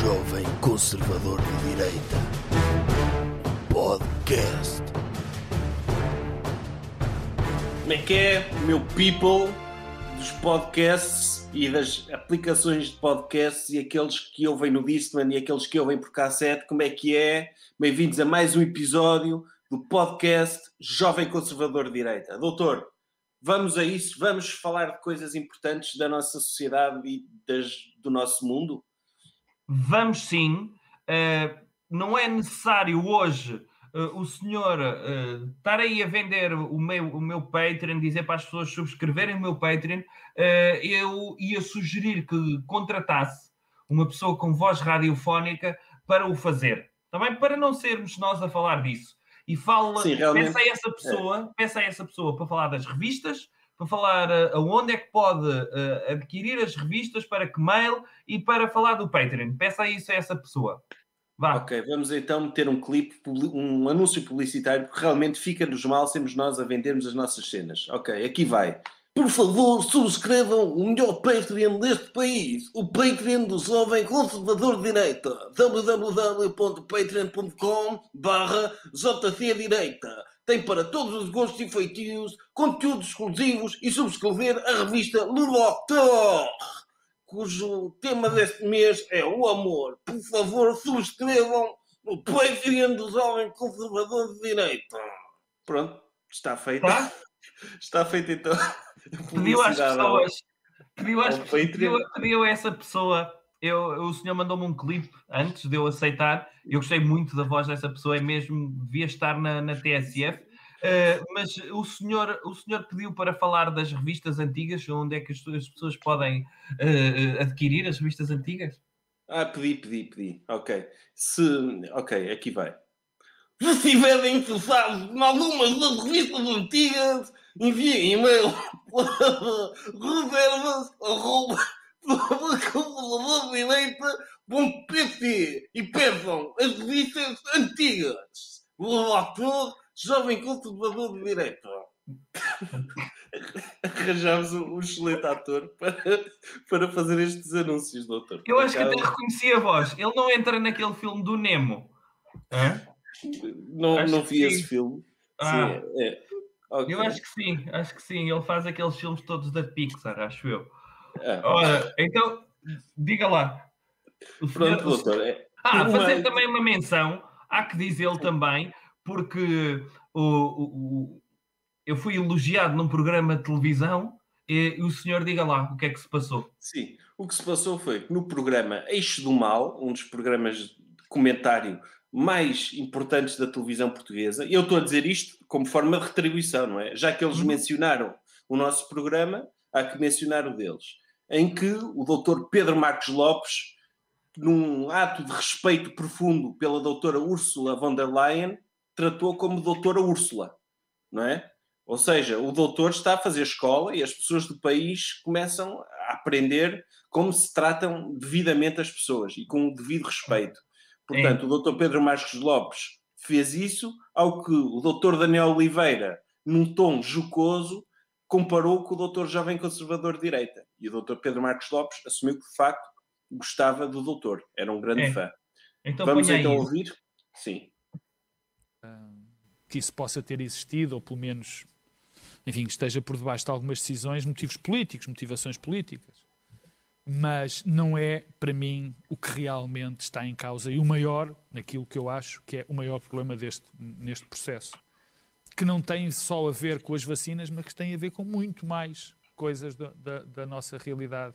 Jovem Conservador de Direita. Podcast. Como é que é, meu people dos podcasts e das aplicações de podcasts e aqueles que ouvem no Discman e aqueles que ouvem por cassete? Como é que é? Bem-vindos a mais um episódio do podcast Jovem Conservador de Direita. Doutor, vamos a isso? Vamos falar de coisas importantes da nossa sociedade e das, do nosso mundo? Vamos sim. Uh, não é necessário hoje uh, o senhor uh, estar aí a vender o meu, o meu Patreon, dizer para as pessoas subscreverem o meu Patreon. eu ia sugerir que contratasse uma pessoa com voz radiofónica para o fazer. Também para não sermos nós a falar disso. E fala, Sim, realmente... peça a essa pessoa, é. peça a essa pessoa para falar das revistas, para falar uh, aonde é que pode uh, adquirir as revistas, para que mail e para falar do Patreon. Peça isso a essa pessoa. Vá. Ok, vamos então meter um clipe, um anúncio publicitário, porque realmente fica-nos mal sermos nós a vendermos as nossas cenas. Ok, aqui vai. Por favor, subscrevam o melhor Patreon deste país, o Patreon do Jovem Conservador de Direita, www.patreon.com barra Direita tem para todos os gostos e feitios, conteúdos exclusivos e subscrever a revista Le Docteur, cujo tema deste mês é o amor. Por favor, subscrevam o Patreon do Jovem Conservador de Direita. Pronto, está feito. Tá? Está feito então. Pediu às pessoas. Pediu, às, pediu, pediu a essa pessoa eu, o senhor mandou-me um clipe antes de eu aceitar. Eu gostei muito da voz dessa pessoa, é mesmo, devia estar na, na TSF. Uh, eh, mas o senhor, o senhor pediu para falar das revistas antigas, onde é que as, as pessoas podem uh, adquirir as revistas antigas? Ah, pedi, pedi, pedi. Ok. Se, ok, aqui vai. Se estiverem interessados em algumas das revistas antigas, enviem e-mail para reservas direita.pt e peçam as revistas antigas. O ator jovem conservador de direita. Arranjámos um, um excelente ator para, para fazer estes anúncios, doutor. Eu acho que até reconheci a voz. Ele não entra naquele filme do Nemo. Hã? Não, não vi esse filme. Ah. Sim, é. Okay. Eu acho que sim, acho que sim. Ele faz aqueles filmes todos da Pixar, acho eu. É. Ora, então, diga lá. O Pronto, senhor, doutor. É... Ah, fazer também uma menção, há que dizê-lo também, porque o, o, o, eu fui elogiado num programa de televisão e, o senhor diga lá o que é que se passou. Sim, o que se passou foi que no programa Eixo do Mal, um dos programas de comentário mais importantes da televisão portuguesa, e eu estou a dizer isto como forma de retribuição, não é? Já que eles uhum. mencionaram o nosso programa, há que mencionar o deles em que o doutor Pedro Marcos Lopes, num ato de respeito profundo pela doutora Úrsula von der Leyen, tratou como doutora Úrsula, não é? Ou seja, o doutor está a fazer escola e as pessoas do país começam a aprender como se tratam devidamente as pessoas e com o devido respeito. Portanto, é. o doutor Pedro Marcos Lopes fez isso, ao que o doutor Daniel Oliveira, num tom jocoso, comparou com o doutor jovem conservador de direita. E o doutor Pedro Marcos Lopes assumiu que, de facto, gostava do doutor. Era um grande é. fã. Então, Vamos então ouvir? Sim. Que isso possa ter existido, ou pelo menos, enfim, esteja por debaixo de algumas decisões, motivos políticos, motivações políticas. Mas não é, para mim, o que realmente está em causa e o maior, naquilo que eu acho que é o maior problema deste, neste processo que não tem só a ver com as vacinas, mas que tem a ver com muito mais coisas da, da, da nossa realidade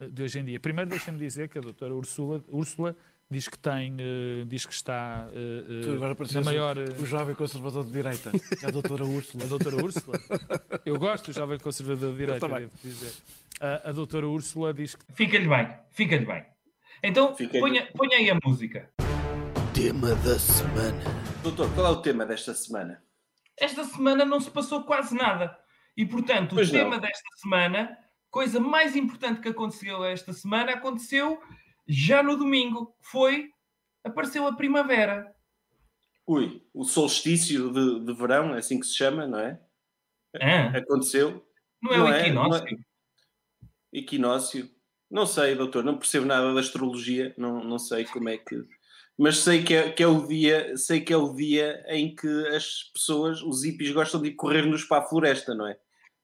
eh, de hoje em dia. Primeiro, deixem-me dizer que a doutora Úrsula, Úrsula diz que tem, uh, diz que está uh, uh, na maior... O jovem conservador de direita, a doutora Úrsula. A doutora Úrsula? Eu gosto do jovem conservador de direita, devo dizer. A, a doutora Úrsula diz que... Fica-lhe bem, fica-lhe bem. Então, ponha, ponha aí a música. Tema da semana. Doutor, qual é o tema desta semana? Esta semana não se passou quase nada. E, portanto, pois o tema desta semana, coisa mais importante que aconteceu esta semana, aconteceu já no domingo. Foi, apareceu a primavera. Ui, o solstício de, de verão, é assim que se chama, não é? Ah. Aconteceu. Não é não o equinócio? É, é... Equinócio. Não sei, doutor, não percebo nada da astrologia, não, não sei como é que. Mas sei que é, que é o dia, sei que é o dia em que as pessoas, os hippies, gostam de correr-nos para a floresta, não é?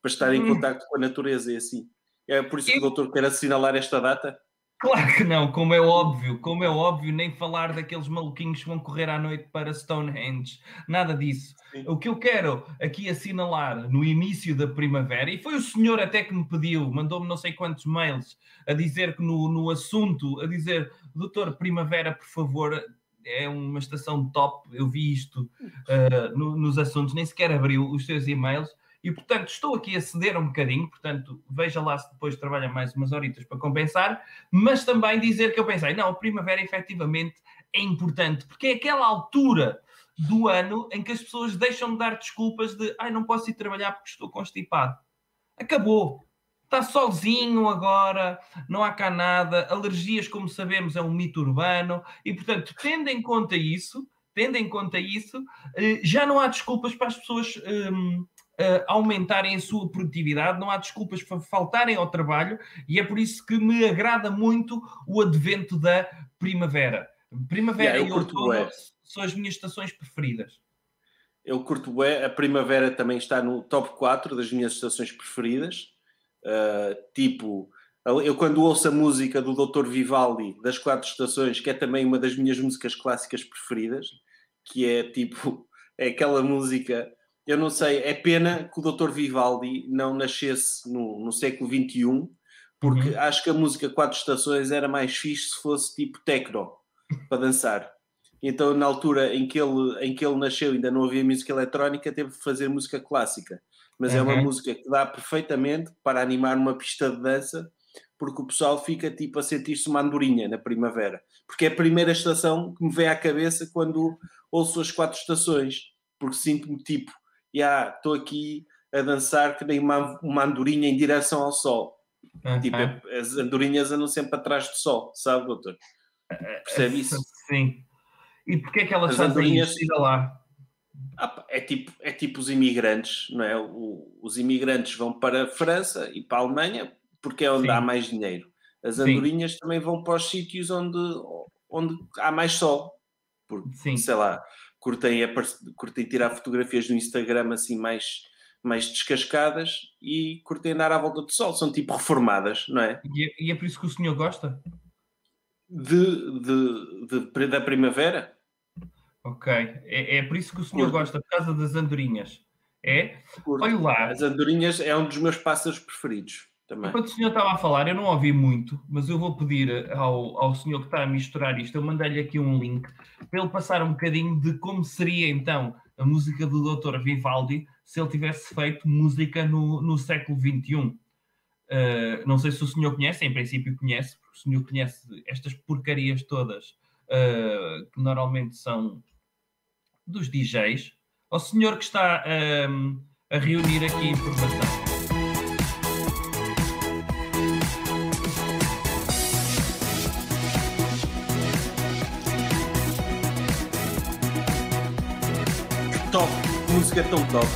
Para estar em Hum. contato com a natureza e assim. É por isso que o doutor quer assinalar esta data? Claro que não, como é óbvio, como é óbvio, nem falar daqueles maluquinhos que vão correr à noite para Stonehenge, nada disso. Sim. O que eu quero aqui assinalar no início da primavera, e foi o senhor até que me pediu, mandou-me não sei quantos mails a dizer que no, no assunto, a dizer, doutor, primavera, por favor, é uma estação top, eu vi isto ah, no- nos assuntos, nem sequer abriu os seus e-mails, e portanto estou aqui a ceder um bocadinho, portanto veja lá se depois trabalha mais umas horitas para compensar, mas também dizer que eu pensei, não, a primavera efetivamente é importante, porque é aquela altura do ano em que as pessoas deixam de dar desculpas de ai, não posso ir trabalhar porque estou constipado. Acabou. Está solzinho agora, não há cá nada. Alergias, como sabemos, é um mito urbano. E, portanto, tendo em conta isso, tendo em conta isso, eh, já não há desculpas para as pessoas hum, aumentarem a sua produtividade, não há desculpas para faltarem ao trabalho, e é por isso que me agrada muito o advento da primavera. Primavera Yeah, e outono são as minhas estações preferidas. Eu curto bué, a primavera também está no top 4 das minhas estações preferidas. Uh, tipo, eu quando ouço a música do Dr. Vivaldi das quatro estações, que é também uma das minhas músicas clássicas preferidas, que é tipo, é aquela música, eu não sei, é pena que o Dr. Vivaldi não nascesse no, no século XXI, porque Uhum. acho que a música Quatro Estações era mais fixe se fosse tipo techno, para dançar. Então, na altura em que, ele, em que ele nasceu, ainda não havia música eletrónica, teve de fazer música clássica. Mas é uma Uhum. música que dá perfeitamente para animar uma pista de dança, porque o pessoal fica tipo a sentir-se uma andorinha na primavera. Porque é a primeira estação que me vem à cabeça quando ouço as quatro estações, porque sinto-me tipo, já estou aqui a dançar que nem uma, uma andorinha em direção ao sol. Tipo, as andorinhas andam sempre atrás do sol, sabe, doutor? Percebe isso? Sim. E porquê é que elas As fazem andorinhas- isso? Lá. Ah, é, tipo, é tipo os imigrantes, não é? O- os imigrantes vão para a França e para a Alemanha porque é onde Sim. há mais dinheiro. As Sim. andorinhas também vão para os sítios onde, onde há mais sol. Porque, Sim. sei lá, curtem, curtem tirar fotografias no Instagram assim mais, mais descascadas e curtem andar à volta do sol. São tipo reformadas, não é? E é, e é por isso que o senhor gosta? De, de, de- da primavera. Ok. É, é por isso que o senhor Curto. gosta, por causa das andorinhas. É? Curto. Olha lá. As andorinhas é um dos meus pássaros preferidos também. Enquanto o senhor estava a falar, eu não ouvi muito, mas eu vou pedir ao, ao senhor que está a misturar isto, eu mandei-lhe aqui um link para ele passar um bocadinho de como seria então a música do Dr. Vivaldi se ele tivesse feito música no, no século XXI. Uh, não sei se o senhor conhece, em princípio conhece, porque o senhor conhece estas porcarias todas uh, que normalmente são dos DJs. Ao senhor que está um, a reunir aqui informação. Música tão top.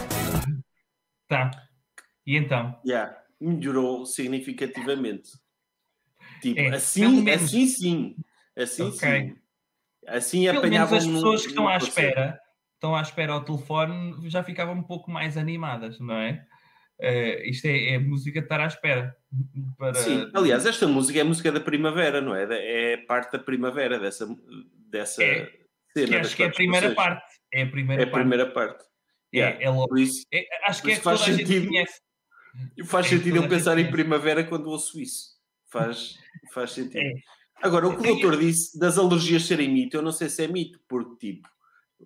Tá. E então? Yeah. Melhorou significativamente. Tipo, É, assim, menos- assim sim. Assim Ok. sim. Assim Pelo menos as pessoas que estão à espera, estão à espera ao telefone, já ficavam um pouco mais animadas, não é? Eh, isto é, é música de estar à espera. Para... Sim, aliás, esta música é música da primavera, não é? É parte da primavera dessa, dessa É, cena. que acho que é a primeira estações. parte. É a primeira É a parte. primeira parte. É- Yeah. é logo- Por isso é- acho que é que faz toda a gente sentido. conhece. faz É, sentido eu pensar em primavera quando ouço isso. Faz, faz sentido. É. Agora, o que o doutor disse das alergias serem mito, eu não sei se é mito, porque, tipo,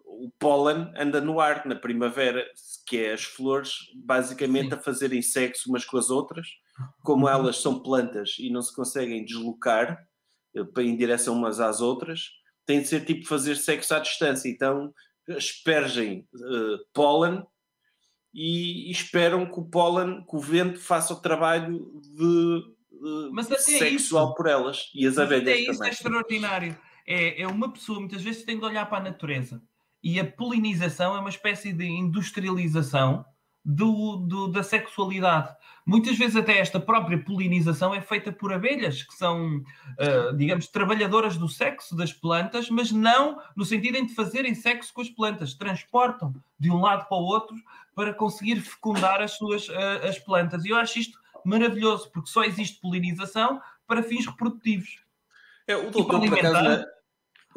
o pólen anda no ar na primavera, que é as flores basicamente Sim. a fazerem sexo umas com as outras, como Uhum. elas são plantas e não se conseguem deslocar eh, em direção umas às outras, tem de ser tipo fazer sexo à distância. Então, aspergem eh, pólen e, e esperam que o pólen, que o vento faça o trabalho de, de Mas até sexual isso- por elas e as Mas até abelhas isso também. é extraordinário. É, é uma pessoa, muitas vezes, tem de olhar para a natureza. E a polinização é uma espécie de industrialização do, do, da sexualidade. Muitas vezes até esta própria polinização é feita por abelhas, que são, uh, digamos, trabalhadoras do sexo das plantas, mas não no sentido em de fazerem sexo com as plantas. Transportam de um lado para o outro para conseguir fecundar as suas uh, as plantas. E eu acho isto maravilhoso, porque só existe polinização para fins reprodutivos. É, o doutor, por acaso,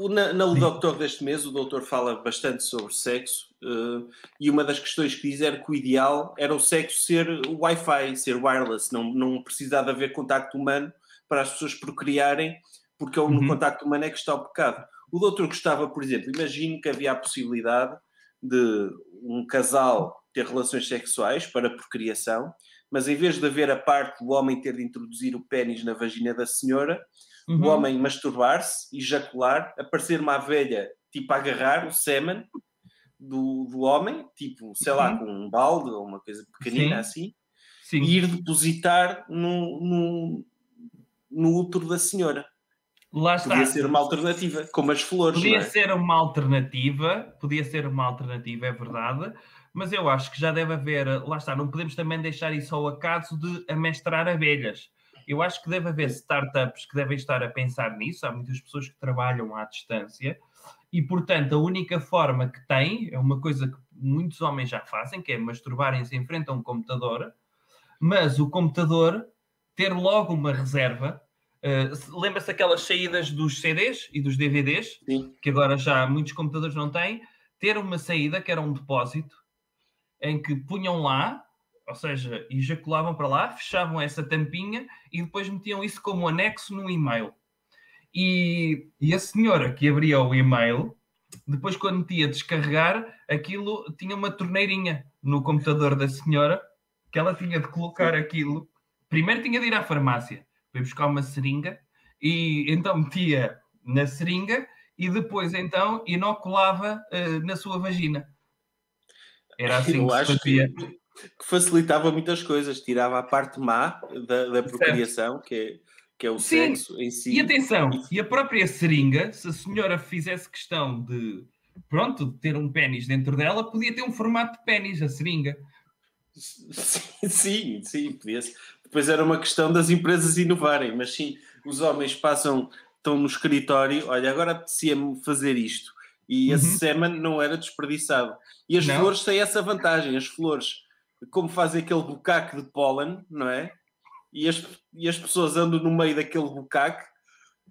na, na, Doutor deste mês, o doutor fala bastante sobre sexo uh, e uma das questões que diz era que o ideal era o sexo ser Wi-Fi, ser wireless, não, não precisar de haver contacto humano para as pessoas procriarem, porque é uhum. no contacto humano é que está o pecado. O doutor gostava, por exemplo, imagine que havia a possibilidade de um casal ter relações sexuais para procriação, mas em vez de haver a parte do homem ter de introduzir o pênis na vagina da senhora, uhum. o homem masturbar-se, ejacular, aparecer uma velha, tipo a agarrar o sêmen do, do homem, tipo, sei lá, uhum. com um balde ou uma coisa pequenina Sim. assim, Sim. e ir depositar no, no, no útero da senhora. Lá está. Podia ser uma alternativa, como as flores. Podia é? ser uma alternativa, podia ser uma alternativa, é verdade, mas eu acho que já deve haver, lá está, não podemos também deixar isso ao acaso de amestrar abelhas. Eu acho que deve haver startups que devem estar a pensar nisso. Há muitas pessoas que trabalham à distância e, portanto, a única forma que tem é uma coisa que muitos homens já fazem, que é masturbarem-se em frente a um computador, mas o computador ter logo uma reserva. Uh, Lembra-se aquelas saídas dos CDs e dos DVDs, Sim. que agora já muitos computadores não têm, ter uma saída que era um depósito em que punham lá ou seja, ejaculavam para lá, fechavam essa tampinha e depois metiam isso como anexo no e-mail. E, e a senhora que abria o e-mail, depois quando metia descarregar, aquilo tinha uma torneirinha no computador da senhora que ela tinha de colocar aquilo. Primeiro tinha de ir à farmácia, foi buscar uma seringa e então metia na seringa e depois então inoculava uh, na sua vagina. Era assim Eu que se fazia. Que que facilitava muitas coisas, tirava a parte má da, da procriação, que é, que é o Sim. sexo em si. E atenção, e... a própria seringa, se a senhora fizesse questão de, pronto, de ter um pênis dentro dela, podia ter um formato de pênis, a seringa. Sim, sim, podia -se. Depois era uma questão das empresas inovarem, mas sim, os homens passam, estão no escritório, olha, agora apetecia-me fazer isto. E uhum. esse semen não era desperdiçado. E as não. flores têm essa vantagem, as flores como fazem aquele bucaque de pólen, não é? E as, e as pessoas andam no meio daquele bucaque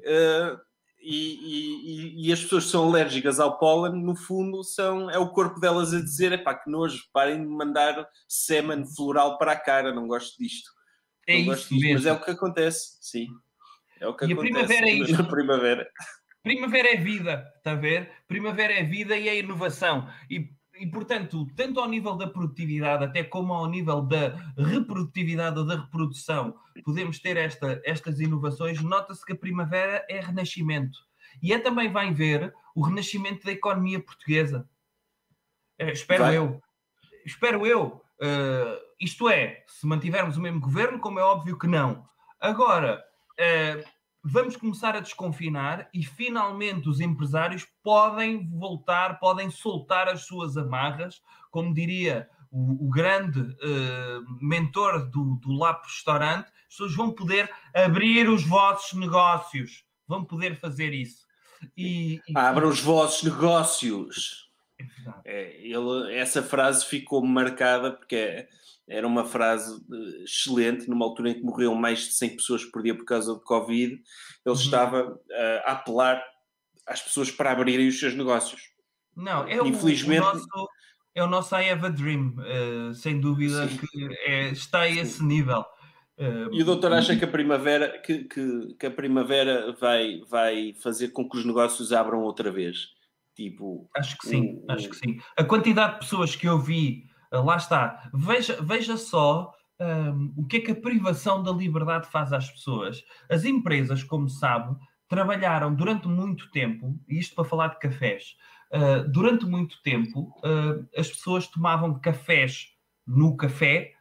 uh, e, e, e, as pessoas que são alérgicas ao pólen, no fundo, são, é o corpo delas a dizer: epá, que nojo, parem de mandar sêmen floral para a cara, não gosto disto. É não isso disto, mesmo. Mas é o que acontece, sim. É o que e acontece. A primavera é isso. primavera. Primavera é vida, está a ver? Primavera é vida e é inovação. E e, portanto, tanto ao nível da produtividade, até como ao nível da reprodutividade ou da reprodução, podemos ter esta, estas inovações. Nota-se que a primavera é renascimento. E é também, vai ver, o renascimento da economia portuguesa. É, espero vai. eu. Espero eu. Uh, isto é, se mantivermos o mesmo governo, como é óbvio que não. Agora, uh, vamos começar a desconfinar e finalmente os empresários podem voltar, podem soltar as suas amarras, como diria o, o grande uh, mentor do, do Lapo Restaurante, as pessoas vão poder abrir os vossos negócios, vão poder fazer isso. E, e... Abra os vossos negócios. É, ele, essa frase ficou marcada porque é, era uma frase eh, excelente, numa altura em que morriam mais de 100 pessoas por dia por causa do Covid, ele uhum. estava uh, a apelar às pessoas para abrirem os seus negócios. Não, é Infelizmente, o, o nosso, é o nosso I Have a Dream, uh, sem dúvida sim. que é, está a esse sim. nível. Uh, e o doutor acha que a primavera, que, que, que, a primavera vai, vai fazer com que os negócios abram outra vez? Tipo, acho que sim, um, acho que sim. A quantidade de pessoas que eu vi ah, lá está. Veja, veja só um, o que é que a privação da liberdade faz às pessoas. As empresas, como sabe, trabalharam durante muito tempo, e isto para falar de cafés, uh, durante muito tempo uh, as pessoas tomavam cafés no café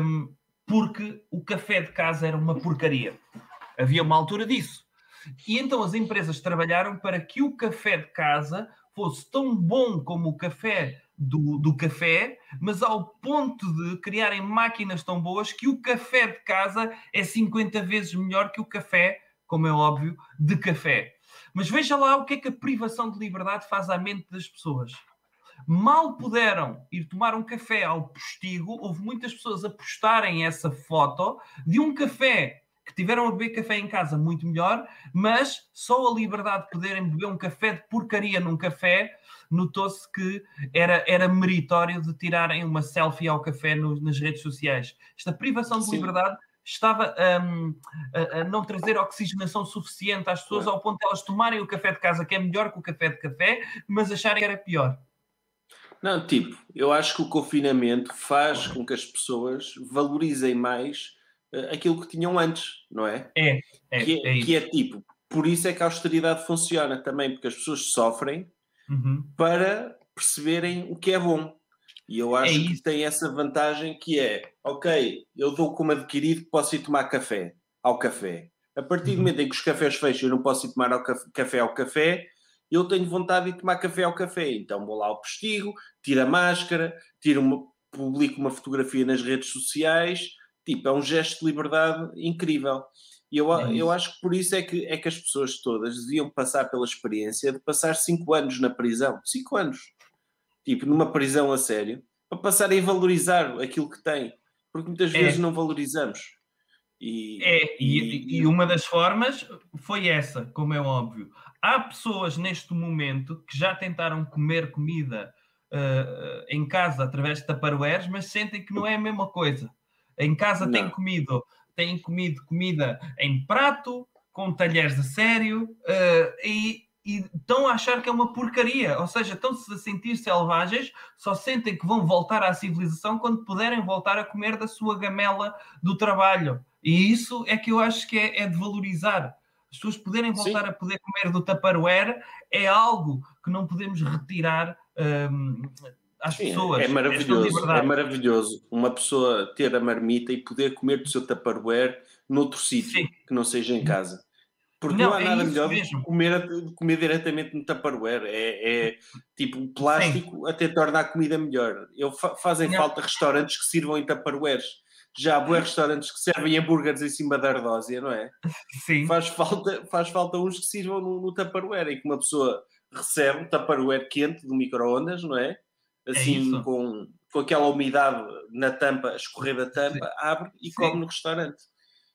um, porque o café de casa era uma porcaria. Havia uma altura disso. E então as empresas trabalharam para que o café de casa fosse tão bom como o café do, do café, mas ao ponto de criarem máquinas tão boas que o café de casa é 50 vezes melhor que o café, como é óbvio, de café. Mas veja lá o que é que a privação de liberdade faz à mente das pessoas. Mal puderam ir tomar um café ao postigo, houve muitas pessoas a postarem essa foto de um café que tiveram a beber café em casa muito melhor, mas só a liberdade de poderem beber um café de porcaria num café notou-se que era, era meritório de tirarem uma selfie ao café no, nas redes sociais. Esta privação de Sim. liberdade estava hum, a, a não trazer oxigenação suficiente às pessoas ao ponto de elas tomarem o café de casa, que é melhor que o café de café, mas acharem que era pior. Não, tipo, eu acho que o confinamento faz com que as pessoas valorizem mais aquilo que tinham antes, não é? É, é, que, é, é que é tipo, por isso é que a austeridade funciona também, porque as pessoas sofrem Uhum. para perceberem o que é bom. E eu acho É que tem essa vantagem que é, ok, eu dou como adquirido que posso ir tomar café ao café. A partir do Uhum. momento em que os cafés fecham, eu não posso ir tomar ao caf- café ao café, eu tenho vontade de tomar café ao café. Então vou lá ao postigo, tiro a máscara, tiro uma, publico uma fotografia nas redes sociais. Tipo, é um gesto de liberdade incrível. E eu, É eu acho que por isso é que, é que as pessoas todas deviam passar pela experiência de passar cinco anos na prisão. Cinco anos. Tipo, numa prisão a sério. Para passarem a valorizar aquilo que têm. Porque muitas É. vezes não valorizamos. E, É, e, e- e uma das formas foi essa, como é óbvio. Há pessoas neste momento que já tentaram comer comida ah, em casa através de taparoeiros, mas sentem que não é a mesma coisa. Em casa têm Não. comido, têm comido comida em prato, com talheres a sério, ah, e, e estão a achar que é uma porcaria. Ou seja, estão-se a sentir selvagens, só sentem que vão voltar à civilização quando puderem voltar a comer da sua gamela do trabalho. E isso é que eu acho que é, é de valorizar. As pessoas poderem voltar Sim. a poder comer do Tupperware é algo que não podemos retirar hum, às Sim, pessoas. é Esta maravilhoso. É maravilhoso uma pessoa ter a marmita e poder comer do seu Tupperware noutro sítio Sim. que não seja em casa. Porque Não, não, há é nada melhor do mesmo. que comer, comer diretamente no Tupperware. É, é tipo, o plástico até torna a comida melhor. Eu, fa- fazem Não. falta restaurantes que sirvam em Tupperwares. Já há bué restaurantes que servem hambúrgueres em cima da ardósia, não é? Sim. Faz falta, faz falta uns que sirvam no, no Tupperware, em que uma pessoa recebe um Tupperware quente do micro-ondas, não é? Assim, isso. com, com aquela umidade na tampa, escorrer da tampa, abre e Sim. come no restaurante.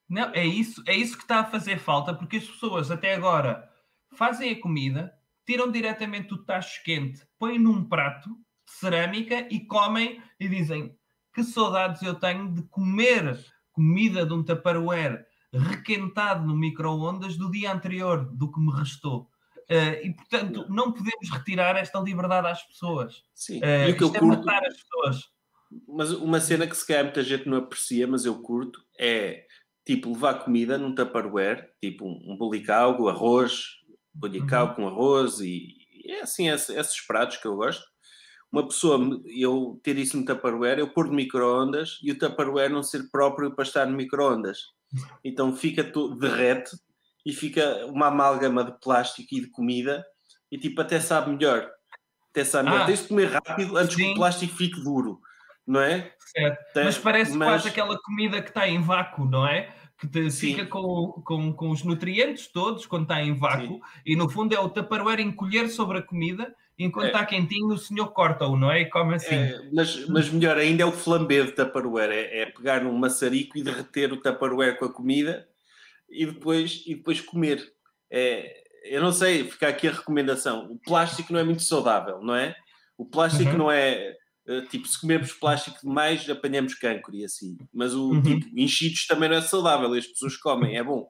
Não, é isso, é isso que está a fazer falta, porque as pessoas até agora fazem a comida, tiram diretamente o tacho quente, põem num prato de cerâmica e comem e dizem que saudades eu tenho de comer comida de um Tupperware requentado no micro-ondas do dia anterior, do que me restou. Eh, e, portanto, não podemos retirar esta liberdade às pessoas. Sim. Eh, e o que eu é curto, matar as pessoas. mas uma cena que se calhar muita gente não aprecia, mas eu curto, é tipo levar comida num Tupperware, tipo um, um bolicalgo, arroz, bolicalgo com arroz e, e é assim esse- esses pratos que eu gosto. Uma pessoa, eu ter isso no Tupperware, eu pôr no micro-ondas e o Tupperware não ser próprio para estar no micro-ondas. Então fica derrete e fica uma amálgama de plástico e de comida e tipo até sabe melhor. Até sabe melhor. Ah, Tens de comer rápido antes que sim. o plástico fique duro, não é? Certo. Tem- Mas parece mas- quase aquela comida que está em vácuo, não é? Que te- Sim. fica com, com, com os nutrientes todos quando está em vácuo e no fundo é o Tupperware encolher sobre a comida enquanto É. está quentinho o senhor corta-o, não é? E come assim. É, mas, mas melhor ainda é o flambé de Tupperware, é, é pegar num maçarico e derreter o Tupperware com a comida e depois, e depois comer. É, eu não sei, fica aqui a recomendação. O plástico não é muito saudável, não é? O plástico Uhum. não é. eh, Tipo, se comermos plástico demais, apanhamos cancro e assim. Mas o Uhum. tipo, enchidos também não é saudável, as pessoas comem, é bom.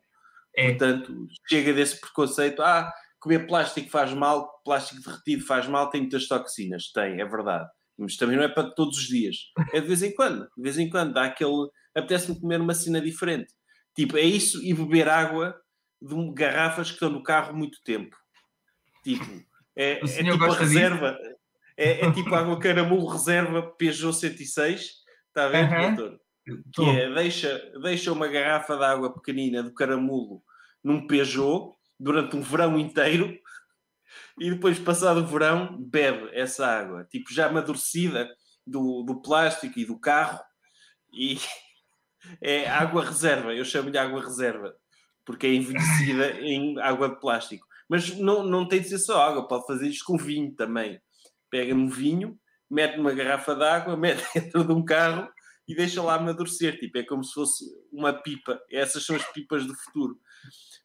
É. Portanto, chega desse preconceito. Ah, comer plástico faz mal, plástico derretido faz mal, tem muitas toxinas. Tem, é verdade. Mas também não é para todos os dias. É de vez em quando. De vez em quando dá aquele. Apetece-me comer uma cena diferente. Tipo, é isso e beber água de garrafas que estão no carro muito tempo. Tipo, é, é tipo a reserva. É, é tipo água caramulo reserva Peugeot 106. Está a ver, Aham. doutor? que é deixa, deixa uma garrafa de água pequenina do caramulo num Peugeot durante um verão inteiro e depois, passado o verão, bebe essa água, tipo já amadurecida do, do plástico e do carro, e é água reserva. Eu chamo-lhe água reserva, porque é envelhecida em água de plástico. Mas não, não tem de ser só água, pode fazer isto com vinho também. Pega no vinho, mete numa garrafa de água, mete dentro de um carro e deixa lá amadurecer. Tipo, é como se fosse uma pipa. Essas são as pipas do futuro.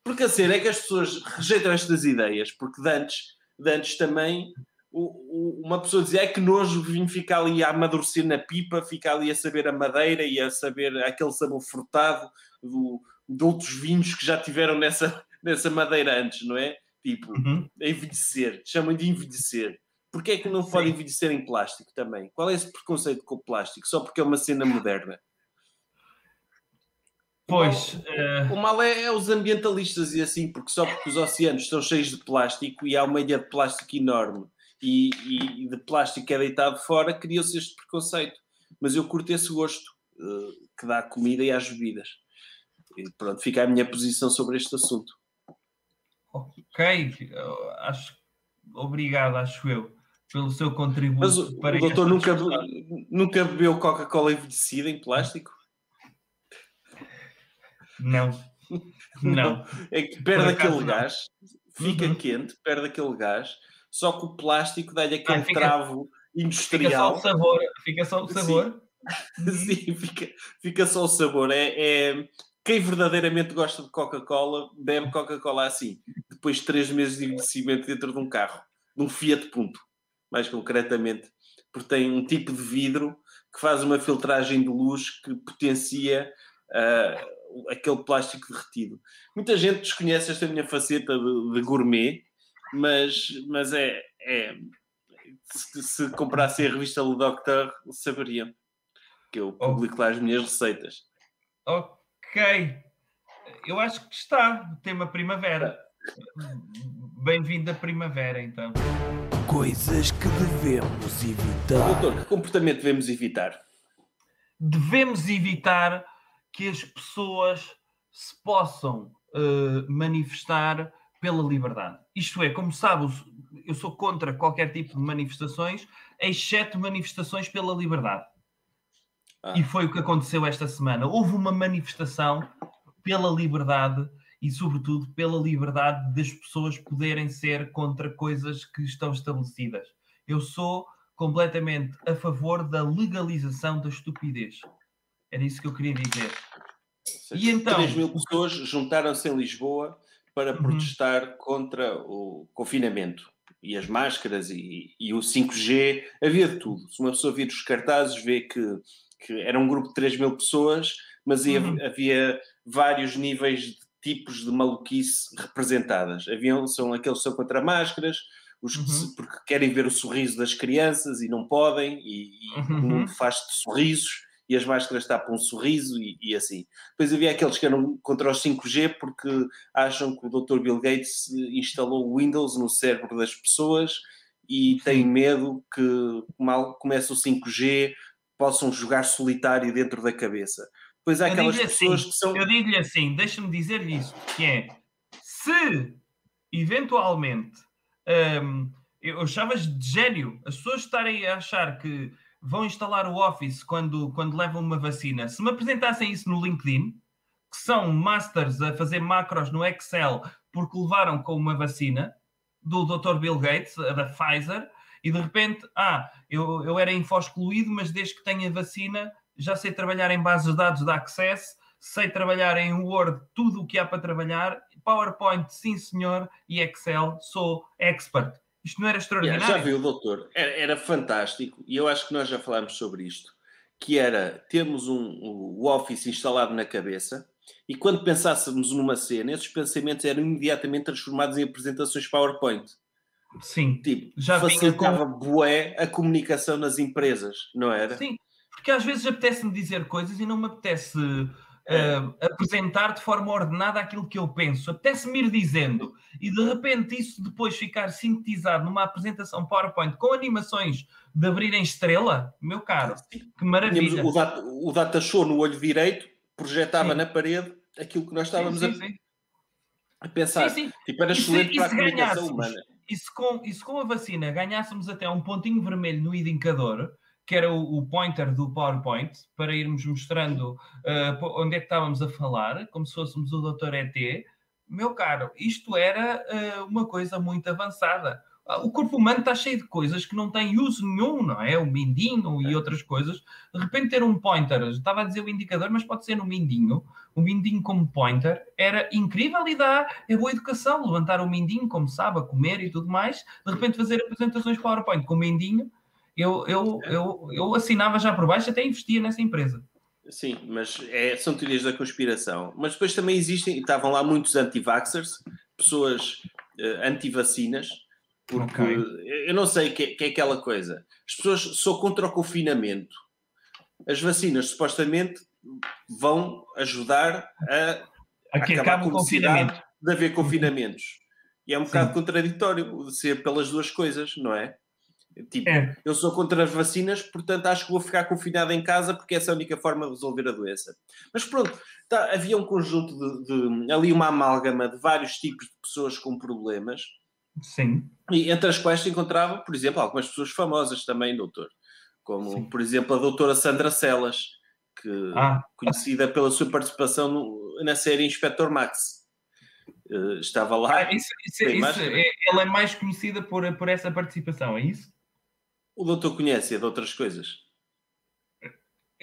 Porque a ser é que as pessoas rejeitam estas ideias, porque de antes, de antes também o, o, uma pessoa dizia é que nojo o vinho fica ali a amadurecer na pipa, fica ali a saber a madeira e a saber aquele sabor frutado do, de outros vinhos que já tiveram nessa, nessa madeira antes, não é? Tipo, Uhum. envelhecer, chamam de envelhecer. Porquê é que não pode Sim. envelhecer em plástico também? Qual é esse preconceito com o plástico? Só porque é uma cena moderna? Pois, eh, O mal é, é os ambientalistas e assim, porque só porque os oceanos estão cheios de plástico e há uma ilha de plástico enorme e, e- de plástico é deitado fora, criou-se este preconceito. Mas eu curto esse gosto eh, que dá à comida e às bebidas. E pronto, fica a minha posição sobre este assunto. ok, eu acho, obrigado, acho eu, pelo seu contributo Mas o, para o doutor nunca, nunca bebeu Coca-Cola envelhecida em plástico? Não, não. É que perde aquele não. gás, fica Uhum. quente, perde aquele gás, só que o plástico dá-lhe aquele Ah, fica- travo Fica só industrial. o sabor, fica só o Sim. sabor. Sim, fica, fica só o sabor. É, é- Quem verdadeiramente gosta de Coca-Cola bebe Coca-Cola assim, depois de três meses de envelhecimento dentro de um carro, de um Fiat Punto, mais concretamente, porque tem um tipo de vidro que faz uma filtragem de luz que potencia ah, aquele plástico derretido. Muita gente desconhece esta minha faceta de, de gourmet, mas, mas é, é- se, se comprassem a revista Le Docteur, saberiam que eu publico lá as minhas receitas. Ok. Eu acho que está o tema primavera. Bem-vindo à primavera, então. Coisas que devemos evitar. Doutor, que comportamento devemos evitar? Devemos evitar que as pessoas se possam eh, manifestar pela liberdade. Isto é, como sabe, eu sou contra qualquer tipo de manifestações, exceto manifestações pela liberdade. Ah. E foi o que aconteceu esta semana. Houve uma manifestação pela liberdade e, sobretudo, pela liberdade das pessoas poderem ser contra coisas que estão estabelecidas. Eu sou completamente a favor da legalização da estupidez. Era isso que eu queria dizer. Ou E então? 3 mil pessoas juntaram-se em Lisboa para Uhum. protestar contra o confinamento e as máscaras e, e o 5G. Havia de tudo. Se uma pessoa vir os cartazes, vê que, que era um grupo de 3 mil pessoas, mas ia- Uhum. havia vários níveis de tipos de maluquice representadas. Haviam, são aqueles que são contra máscaras, os que Uhum. se- porque querem ver o sorriso das crianças e não podem, e, e o Uhum. mundo faz de sorrisos e as máscaras tapam um sorriso e, e assim. Depois havia aqueles que eram contra os 5G porque acham que o Dr. Bill Gates instalou o Windows no cérebro das pessoas e têm medo que, mal comece o 5G, possam jogar solitário dentro da cabeça. Depois há aquelas pessoas assim, que são. Eu digo-lhe assim, deixa-me dizer-lhe isto, que é, se eventualmente, hum, eu achava de gênio as pessoas estarem a achar que vão instalar o Office quando, quando levam uma vacina, se me apresentassem isso no LinkedIn, que são masters a fazer macros no Excel porque levaram com uma vacina do Dr. Bill Gates, da Pfizer, e de repente, ah, eu, eu era info-excluído, mas desde que tenho a vacina já sei trabalhar em bases de dados da Access, sei trabalhar em Word, tudo o que há para trabalhar, PowerPoint, sim senhor, e Excel, sou expert. Isto não era extraordinário? já viu, doutor? Era, era fantástico e eu acho que nós já falámos sobre isto. Que era termos um, o Office instalado na cabeça e quando pensássemos numa cena, esses pensamentos eram imediatamente transformados em apresentações PowerPoint. Sim, Tipo, Já facilitava bué a comunicação nas empresas, não era? sim. Porque às vezes apetece-me dizer coisas e não me apetece Ah, apresentar de forma ordenada aquilo que eu penso. Apetece-me ir dizendo e de repente isso depois ficar sintetizado numa apresentação PowerPoint com animações de abrirem estrela, meu caro, que Tínhamos maravilha. o, data, o data show no olho direito, projetava Sim. na parede aquilo que nós estávamos sim, a, sim, sim. a pensar. Sim, sim. Tipo, era E se- excelente para a se comunicação humana. e, se com, e se com a vacina ganhássemos até um pontinho vermelho no indicador, que era o, o pointer do PowerPoint, para irmos mostrando uh, onde é que estávamos a falar, como se fôssemos o Dr. ET, meu caro, isto era uh, uma coisa muito avançada. Ah, o corpo humano está cheio de coisas que não têm uso nenhum, não é? O mindinho e outras coisas. De repente ter um pointer, estava a dizer o indicador, mas pode ser no mindinho. O mindinho como pointer era incrível e dá é boa educação. Levantar o mindinho, como sabe, a comer e tudo mais. De repente fazer apresentações PowerPoint com o mindinho. Eu, eu, eu, eu assinava já por baixo, até investia nessa empresa. Sim, mas é, são teorias da conspiração. Mas depois também existem, estavam lá muitos anti-vaxxers, pessoas uh, anti-vacinas, porque okay. eu não sei o que, que, é aquela coisa. As pessoas são contra o confinamento. As vacinas supostamente vão ajudar a, a que acabar com o confinamento de haver confinamentos. E é um Sim. bocado contraditório ser pelas duas coisas, não é? Tipo, é. eu sou contra as vacinas, portanto acho que vou ficar confinado em casa porque essa é a única forma de resolver a doença. Mas pronto, tá, havia um conjunto de, de, ali uma amálgama de vários tipos de pessoas com problemas Sim. E entre as quais se encontravam, por exemplo, algumas pessoas famosas também, doutor. Como, Sim. por exemplo, a doutora Sandra Celas, que ah. conhecida pela sua participação no, na série Inspector Max. Uh, estava lá. Ah, isso, isso, isso é, ela é mais conhecida por, por essa participação, é isso? O doutor conhece-a de outras coisas?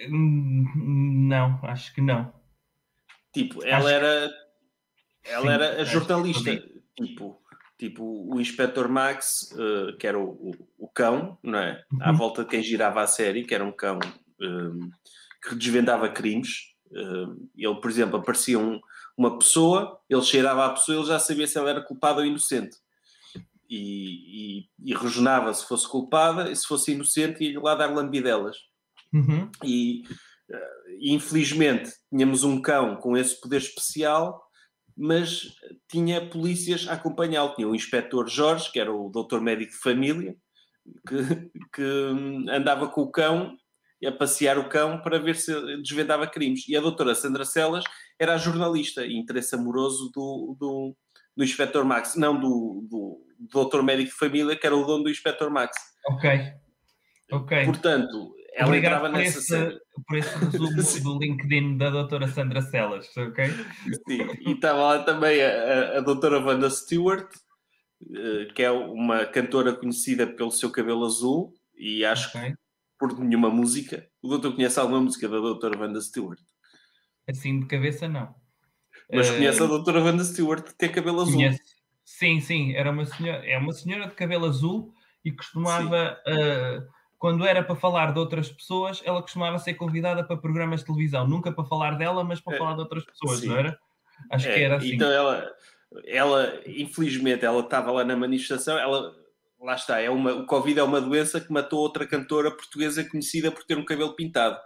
Não, acho que não. Tipo, ela acho era. Ela Sim, era a jornalista. Tipo, tipo o Inspector Max, uh, que era o, o, o, cão, não é? Uhum. À volta de quem girava a série, que era um cão um, que desvendava crimes. Uh, ele, por exemplo, aparecia um, uma pessoa, ele cheirava a pessoa, ele já sabia se ela era culpada ou inocente. E, e, e rejonava se fosse culpada e se fosse inocente ia lá dar lambidelas. Uhum. E, uh, infelizmente tínhamos um cão com esse poder especial mas tinha polícias a acompanhá-lo. Tinha o inspetor Jorge, que era o doutor médico de família, que, que andava com o cão a passear o cão para ver se desvendava crimes. E a doutora Sandra Celas era a jornalista e interesse amoroso do, do, do Inspector Max, não do, do, do doutor médico de família, que era o dono do Inspector Max. Ok. Ok. Portanto, ela Obrigado entrava nessa esse, série. por esse resumo do LinkedIn da doutora Sandra Celas, ok? Sim, e estava lá também a, a doutora Wanda Stewart, eh, que é uma cantora conhecida pelo seu cabelo azul, e acho okay. que por nenhuma música. O doutor conhece alguma música da doutora Wanda Stewart? Assim de cabeça, não. Mas uh, conhece a doutora Wanda Stewart, que tem cabelo azul. Conhece. Sim, sim, era uma senhora, é uma senhora de cabelo azul e costumava... Uh, quando era para falar de outras pessoas, ela costumava ser convidada para programas de televisão, nunca para falar dela, mas para é, falar de outras pessoas, sim. não era? Acho é, que era assim. Então ela, ela, infelizmente, ela estava lá na manifestação, ela, lá está, é uma, o Covid é uma doença que matou outra cantora portuguesa conhecida por ter um cabelo pintado.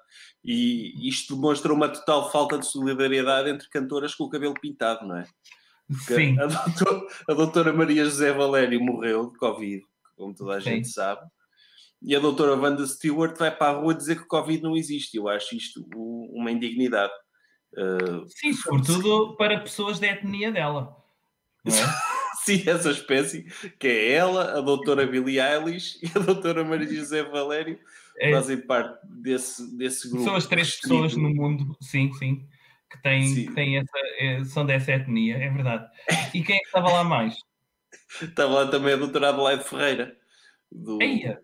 E isto demonstra uma total falta de solidariedade entre cantoras com o cabelo pintado, não é? Porque Sim. A doutora, a doutora Maria José Valério morreu de Covid, como toda a Sim. gente sabe e a doutora Wanda Stewart vai para a rua dizer que o Covid não existe. Eu acho isto uma indignidade. Uh, Sim, sobretudo para pessoas da etnia dela. É? Sim, essa espécie, que é ela, a doutora Billie Eilish e a doutora Maria José Valério, é. fazem parte desse, desse grupo. São as três pessoas no mundo, sim, sim, que têm, sim. têm essa, é, são dessa etnia, é verdade. E quem é que estava lá mais? Estava lá também a doutora Adelaide Ferreira. Do, Eia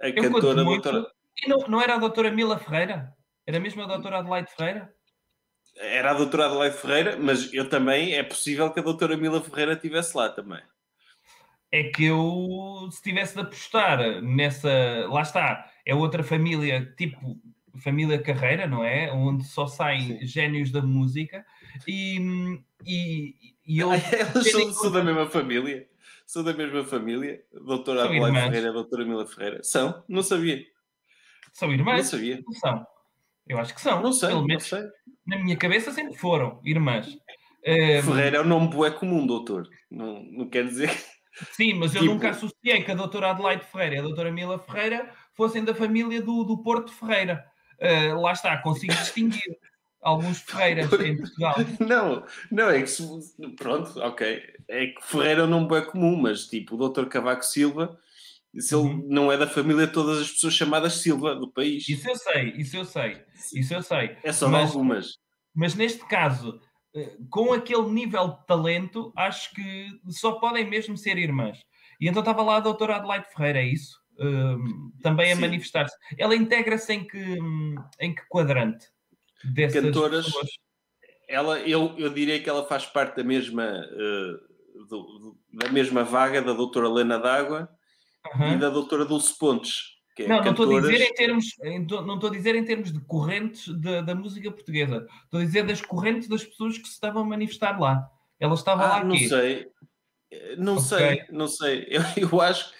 a cantora muito... doutora. E não, não era a doutora Mila Ferreira? Era mesmo a doutora Adelaide Ferreira? Era a doutora Adelaide Ferreira, mas eu também, é possível que a doutora Mila Ferreira estivesse lá também. É que eu, se tivesse de apostar nessa, lá está, é outra família, tipo família Carreira, não é? Onde só saem Sim. génios da música e, e, e eu... Elas são, são da mesma família? são da mesma família, doutora Adelaide Ferreira doutora Mila Ferreira. São? Não sabia. São irmãs? Não sabia. Não são. Eu acho que são. Não sei, Pelo menos, não sei. Na minha cabeça sempre foram irmãs. Ferreira é um nome bué comum, doutor. Não, não quer dizer... Sim, mas eu tipo... nunca associei que a doutora Adelaide Ferreira e a doutora Mila Ferreira fossem da família do, do Porto Ferreira. Uh, lá está, consigo distinguir. alguns Ferreiras em Portugal. Não, não, é que se- pronto, ok. É que Ferreira é comum, mas tipo, o Dr. Cavaco Silva, se ele Uhum. não é da família de todas as pessoas chamadas Silva do país. Isso eu sei, isso eu sei, isso eu sei. É só mas- algumas. Mas neste caso, eh, com aquele nível de talento, acho que só podem mesmo ser irmãs. E então estava lá a doutora Adelaide Ferreira, é isso? Hum, também a manifestar-se. Ela integra-se em que, em que quadrante? Dessas Cantoras, pessoas? Ela, eu, eu diria que ela faz parte da mesma, eh, do- do- da mesma vaga da doutora Helena D'Água Aham. e da doutora Dulce Pontes. Que é Não, não estou a dizer em termos, em não estou a dizer em termos de correntes da, da música portuguesa. Estou a dizer das correntes das pessoas que se estavam a manifestar lá. Ela estava lá Ah, não aqui. sei. Eh, Não Ok. sei, não sei. Eu, eu acho,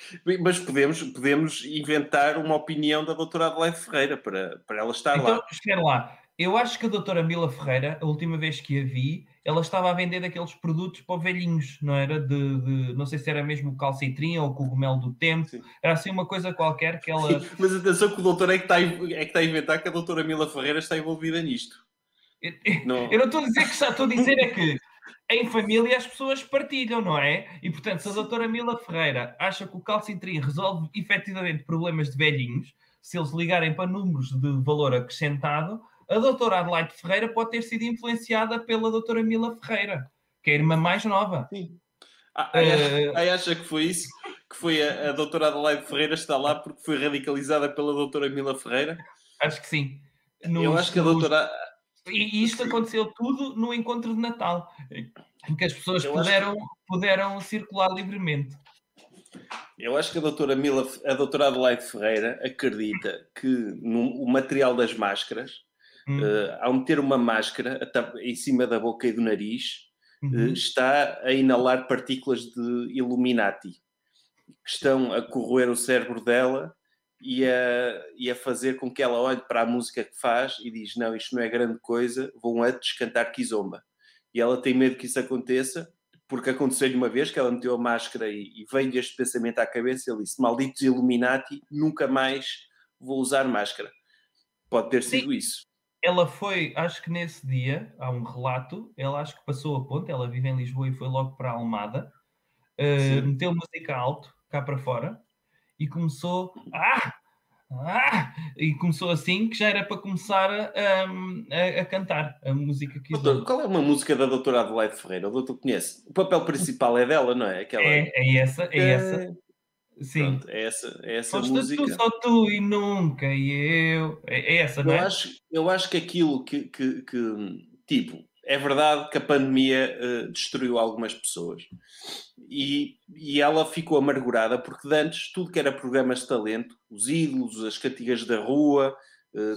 mas podemos, podemos inventar uma opinião da doutora Adelaide Ferreira para, para ela estar Então, lá. espera lá. Eu acho que a doutora Mila Ferreira, a última vez que a vi, ela estava a vender daqueles produtos para velhinhos, não era? De, de- não sei se era mesmo o calcitrim ou o cogumelo do tempo. Sim. Era assim uma coisa qualquer que ela... Mas atenção que o doutor é que, está a, é que está a inventar que a doutora Mila Ferreira está envolvida nisto. Não, Eu não estou a dizer que já estou a dizer é que em família as pessoas partilham, não é? E portanto, se a doutora Mila Ferreira acha que o calcitrim resolve efetivamente problemas de velhinhos, se eles ligarem para números de valor acrescentado, a doutora Adelaide Ferreira pode ter sido influenciada pela doutora Mila Ferreira, que é a irmã mais nova. Ah, ai, Eh, ai, acha que foi isso? Que foi a, a doutora Adelaide Ferreira está lá porque foi radicalizada pela doutora Mila Ferreira? Acho que sim. Eu Nos- acho que a doutora... E isto aconteceu tudo no encontro de Natal, em que as pessoas Eu puderam, puderam circular livremente. Eu acho que a doutora, Mila, a doutora Adelaide Ferreira acredita que no, o material das máscaras, Hum, eh, ao meter uma máscara em cima da boca e do nariz, uhum. eh, está a inalar partículas de Illuminati que estão a corroer o cérebro dela e a, e a fazer com que ela olhe para a música que faz e diz: Não, isto não é grande coisa, vão antes cantar Kizomba. E ela tem medo que isso aconteça, porque aconteceu-lhe uma vez que ela meteu a máscara e, e veio-lhe este pensamento à cabeça. Ele disse: Malditos Illuminati, nunca mais vou usar máscara. Pode ter sido isso. Ela foi, acho que nesse dia, há um relato, ela acho que passou a ponte, ela vive em Lisboa e foi logo para a Almada, uh, meteu música alto, cá para fora, e começou, ah, ah, e começou assim, que já era para começar a, a- a cantar a música que Doutor, qual é uma música da doutora Adelaide Ferreira? O doutor conhece? O papel principal é dela, não é? Aquela... é, é essa, é essa, sim. Pronto, é essa, é essa Foste música. tu, só tu e nunca e eu. É, é essa, não Eu é? acho, eu acho que aquilo que, que, que, tipo, é verdade que a pandemia eh, destruiu algumas pessoas e, e ela ficou amargurada porque de antes tudo que era programas de talento, os ídolos, as cantigas da rua,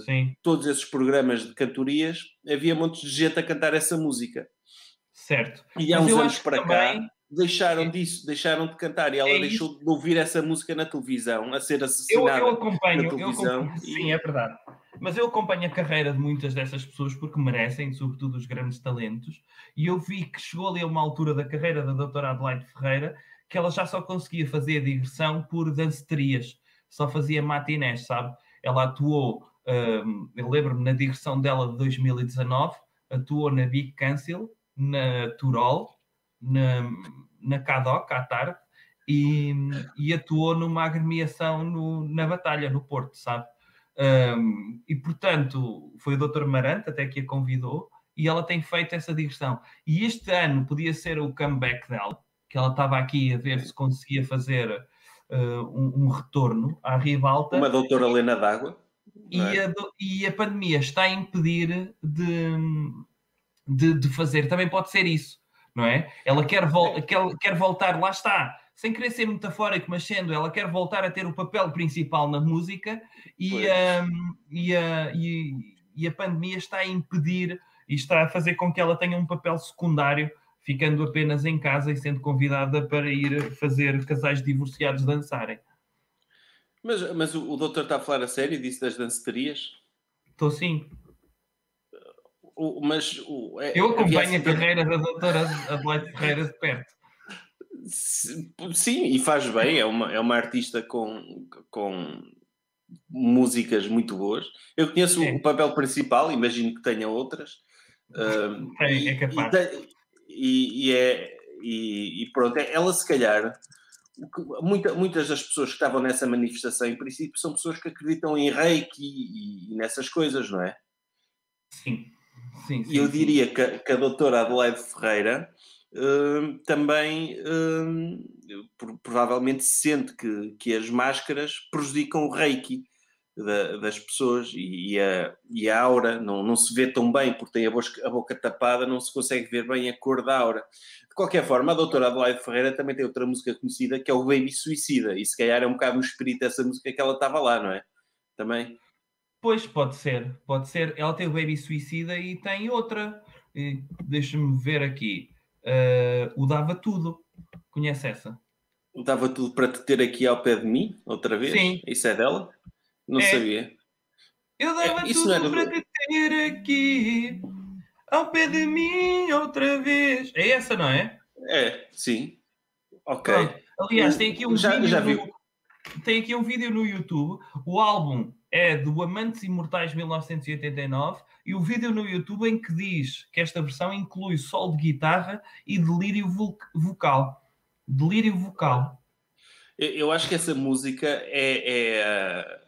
Sim, todos esses programas de cantorias, havia montes de gente a cantar essa música. certo. E há Mas uns anos para também- cá deixaram disso, deixaram de cantar e ela É deixou de ouvir essa música na televisão, a ser Eu, assassinada. eu acompanho, na eu televisão acompanho- e- sim, é verdade. Mas eu acompanho a carreira de muitas dessas pessoas porque merecem, sobretudo os grandes talentos, e eu vi que chegou ali a uma altura da carreira da doutora Adelaide Ferreira que ela já só conseguia fazer a digressão por danceterias, só fazia matinés, sabe? Ela atuou, hum, eu lembro-me na digressão dela de 2019, atuou na Big Cancel, na Turol, na, na Cadoc à tarde, e, e atuou numa agremiação no- na Batalha, no Porto, sabe? Um, e portanto, foi o Dr. Marante até que a convidou e ela tem feito essa digressão. E este ano podia ser o comeback dela, que ela estava aqui a ver se conseguia fazer uh, um, um retorno à ribalta Uma doutora Helena d'Água. e, é? a, e a pandemia está a impedir de, de, de fazer. Também pode ser isso, não é? Ela quer, vol quer, quer voltar, lá está, sem querer ser metafórico, mas sendo, ela quer voltar a ter o papel principal na música e, hum, e, a, e, e a pandemia está a impedir e está a fazer com que ela tenha um papel secundário, ficando apenas em casa e sendo convidada para ir fazer casais divorciados dançarem. Mas, mas o, o doutor está a falar a sério disso das danceterias? Estou sim. O, mas o, é- Eu acompanho a carreira da doutora Adelaide Ferreira de perto. Sim, e faz bem, é uma, é uma artista com, com músicas muito boas. Eu conheço É. o papel principal, imagino que tenha outras. Um, É, e- é capaz. E, e- é, e, e pronto, é- ela se calhar. muita- muitas das pessoas que estavam nessa manifestação, em princípio, são pessoas que acreditam em reiki e, e nessas coisas, não é? Sim. Sim, sim, E eu sim. diria que, a- que a doutora Adelaide Ferreira hum, também pro- provavelmente sente que, que as máscaras prejudicam o reiki da- das pessoas e, e a, e a aura não, não se vê tão bem porque tem a, bosca- a boca tapada, não se consegue ver bem a cor da aura. De qualquer forma, a doutora Adelaide Ferreira também tem outra música conhecida que é o Baby Suicida e se calhar é um bocado no espírito dessa música que ela estava lá, não é? Também. Pois, pode ser, pode ser. Ela tem o Baby Suicida e tem outra. Deixa-me ver aqui. Eh, o Dava Tudo. Conhece essa? Dava tudo para te ter aqui ao pé de mim, outra vez? Sim. Isso é dela? Não É. sabia. Eu dava É, tudo era para te ter aqui. Ao pé de mim outra vez. É essa, não é? É, sim. Ok. Pronto. Aliás, tem aqui um já- vídeo já no... Tem aqui um vídeo no YouTube. O álbum é do Amantes Imortais 1989 e o vídeo no YouTube em que diz que esta versão inclui solo de guitarra e delírio vo- vocal. Delírio vocal. Eu, acho que essa música é, é, a-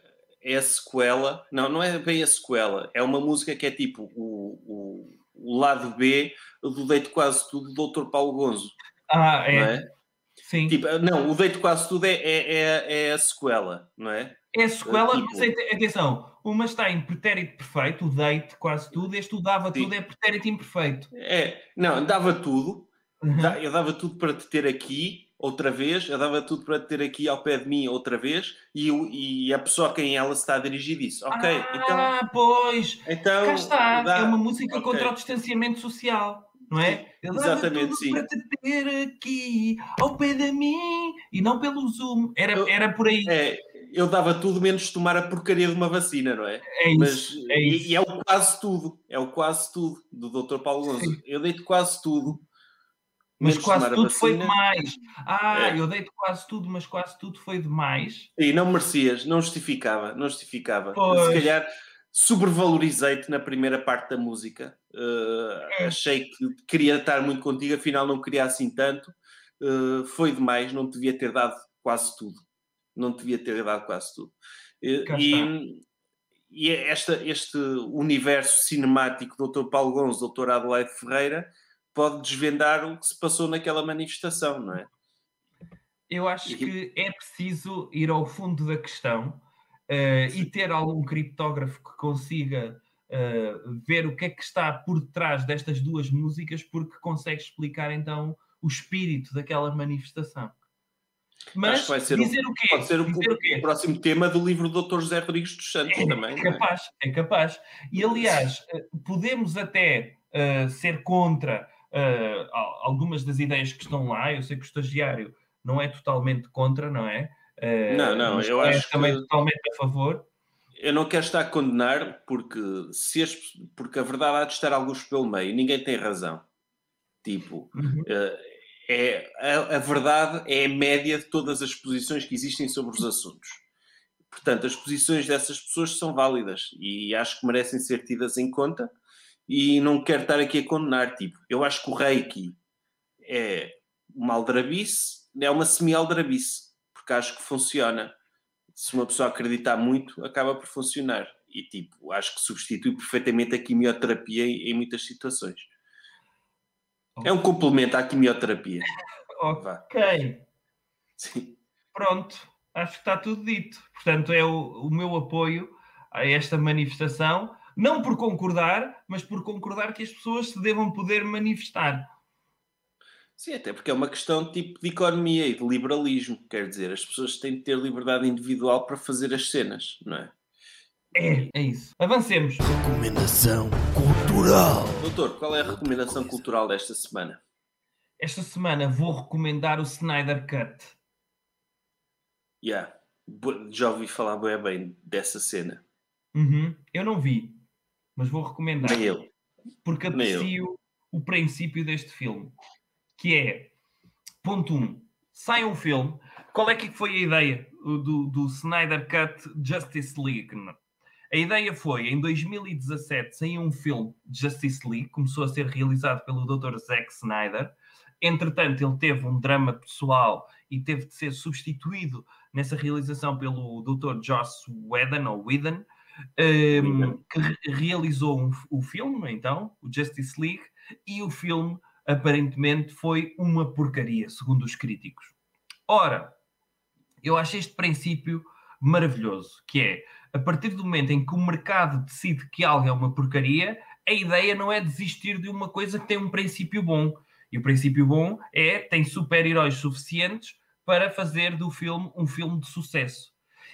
é a sequela. Não, não é bem a sequela. É uma música que é tipo o, o, o lado B do Deito Quase Tudo do Dr. Paulo Gonzo. Ah, é. Não é? Sim. Tipo, não, o Deito Quase Tudo é, é, é, é a sequela, não é? É sequela, tipo- mas ate- atenção, uma está em pretérito perfeito, o date, quase tudo, este o dava Sim. tudo é pretérito imperfeito. É, não, dava tudo. Uhum. Eu dava tudo para te ter aqui outra vez, eu dava tudo para te ter aqui ao pé de mim outra vez, e, e a pessoa a quem ela se está a dirigir disse: Ok, então. ah, pois, então cá está, dá- é uma música ok. contra o distanciamento social, não é? Dava Exatamente, tudo sim. para te ter aqui, ao pé de mim, e não pelo Zoom, era, Eu- era por aí, É, eu dava tudo menos tomar a porcaria de uma vacina, não é? é isso, Mas, é e, isso. e é o quase tudo, é o quase tudo do Dr. Paulo Gonzo. Eu dei-te quase tudo. Mas quase tudo foi demais. Ah, É. eu dei-te quase tudo, mas quase tudo foi demais. E não merecias, não justificava, não justificava. Pois. Se calhar sobrevalorizei-te na primeira parte da música. Uh, É. Achei que queria estar muito contigo, afinal não queria assim tanto. Uh, foi demais, não devia ter dado quase tudo. Não devia ter dado quase tudo. E, e, e esta, este universo cinemático do Dr. Paulo Gonzo, Dr. Adelaide Ferreira, pode desvendar o que se passou naquela manifestação, não é? Eu acho E- que é preciso ir ao fundo da questão eh, e ter algum criptógrafo que consiga eh, ver o que é que está por detrás destas duas músicas, porque consegue explicar então o espírito daquela manifestação. Mas ser dizer o quê? Pode ser o, o próximo tema do livro do Dr. José Rodrigues dos Santos É também. não é? capaz, é capaz. E aliás, eh, podemos até eh, ser contra al- algumas das ideias que estão lá. Eu sei que o estagiário não é totalmente contra, não é? Eh, Não, não, eu é acho também que- totalmente a favor. Eu não quero estar a condenar porque, se as- porque a verdade há de estar alguns pelo meio ninguém tem razão. Tipo, Uhum. É, a, a verdade é a média de todas as posições que existem sobre os assuntos. Portanto, as posições dessas pessoas são válidas e acho que merecem ser tidas em conta e não quero estar aqui a condenar. Tipo, eu acho que o Reiki é uma aldrabice, é uma semi-aldrabice, porque acho que funciona. Se uma pessoa acreditar muito, acaba por funcionar. E, tipo, acho que substitui perfeitamente a quimioterapia em, em muitas situações. É um complemento à quimioterapia. Ok, Sim. pronto. Acho que está tudo dito. Portanto, é o, o meu apoio a esta manifestação, não por concordar, mas por concordar que as pessoas se devam poder manifestar. Sim, até porque é uma questão tipo de economia e de liberalismo. Quer dizer, as pessoas têm de ter liberdade individual para fazer as cenas, não é? É, é isso. Avancemos. Recomendação cultural. Doutor, qual é a recomendação cultural desta semana? Esta semana vou recomendar o Snyder Cut. Yeah. Já ouvi falar bem, bem dessa cena. Uhum. Eu não vi, mas vou recomendar. Nem eu. porque Nem eu. aprecio o princípio deste filme, que é, ponto 1, um, sai um filme, qual é que foi a ideia? do, do Snyder Cut Justice League. A ideia foi, em 2017, saiu um filme Justice League, começou a ser realizado pelo Dr. Zack Snyder. Entretanto, ele teve um drama pessoal e teve de ser substituído nessa realização pelo Dr. Joss Whedon, ou Whedon, um, que re realizou um, o filme, então, o Justice League, e o filme aparentemente foi uma porcaria, segundo os críticos. Ora, eu acho este princípio maravilhoso, que é, a partir do momento em que o mercado decide que algo é uma porcaria, a ideia não é desistir de uma coisa que tem um princípio bom. E o princípio bom é, tem super-heróis suficientes para fazer do filme um filme de sucesso.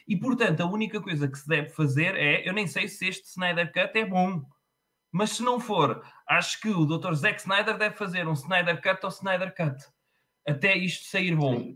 E, portanto, a única coisa que se deve fazer é, eu nem sei se este Snyder Cut é bom, mas se não for, acho que o Dr. Zack Snyder deve fazer um Snyder Cut ou Snyder Cut, até isto sair bom.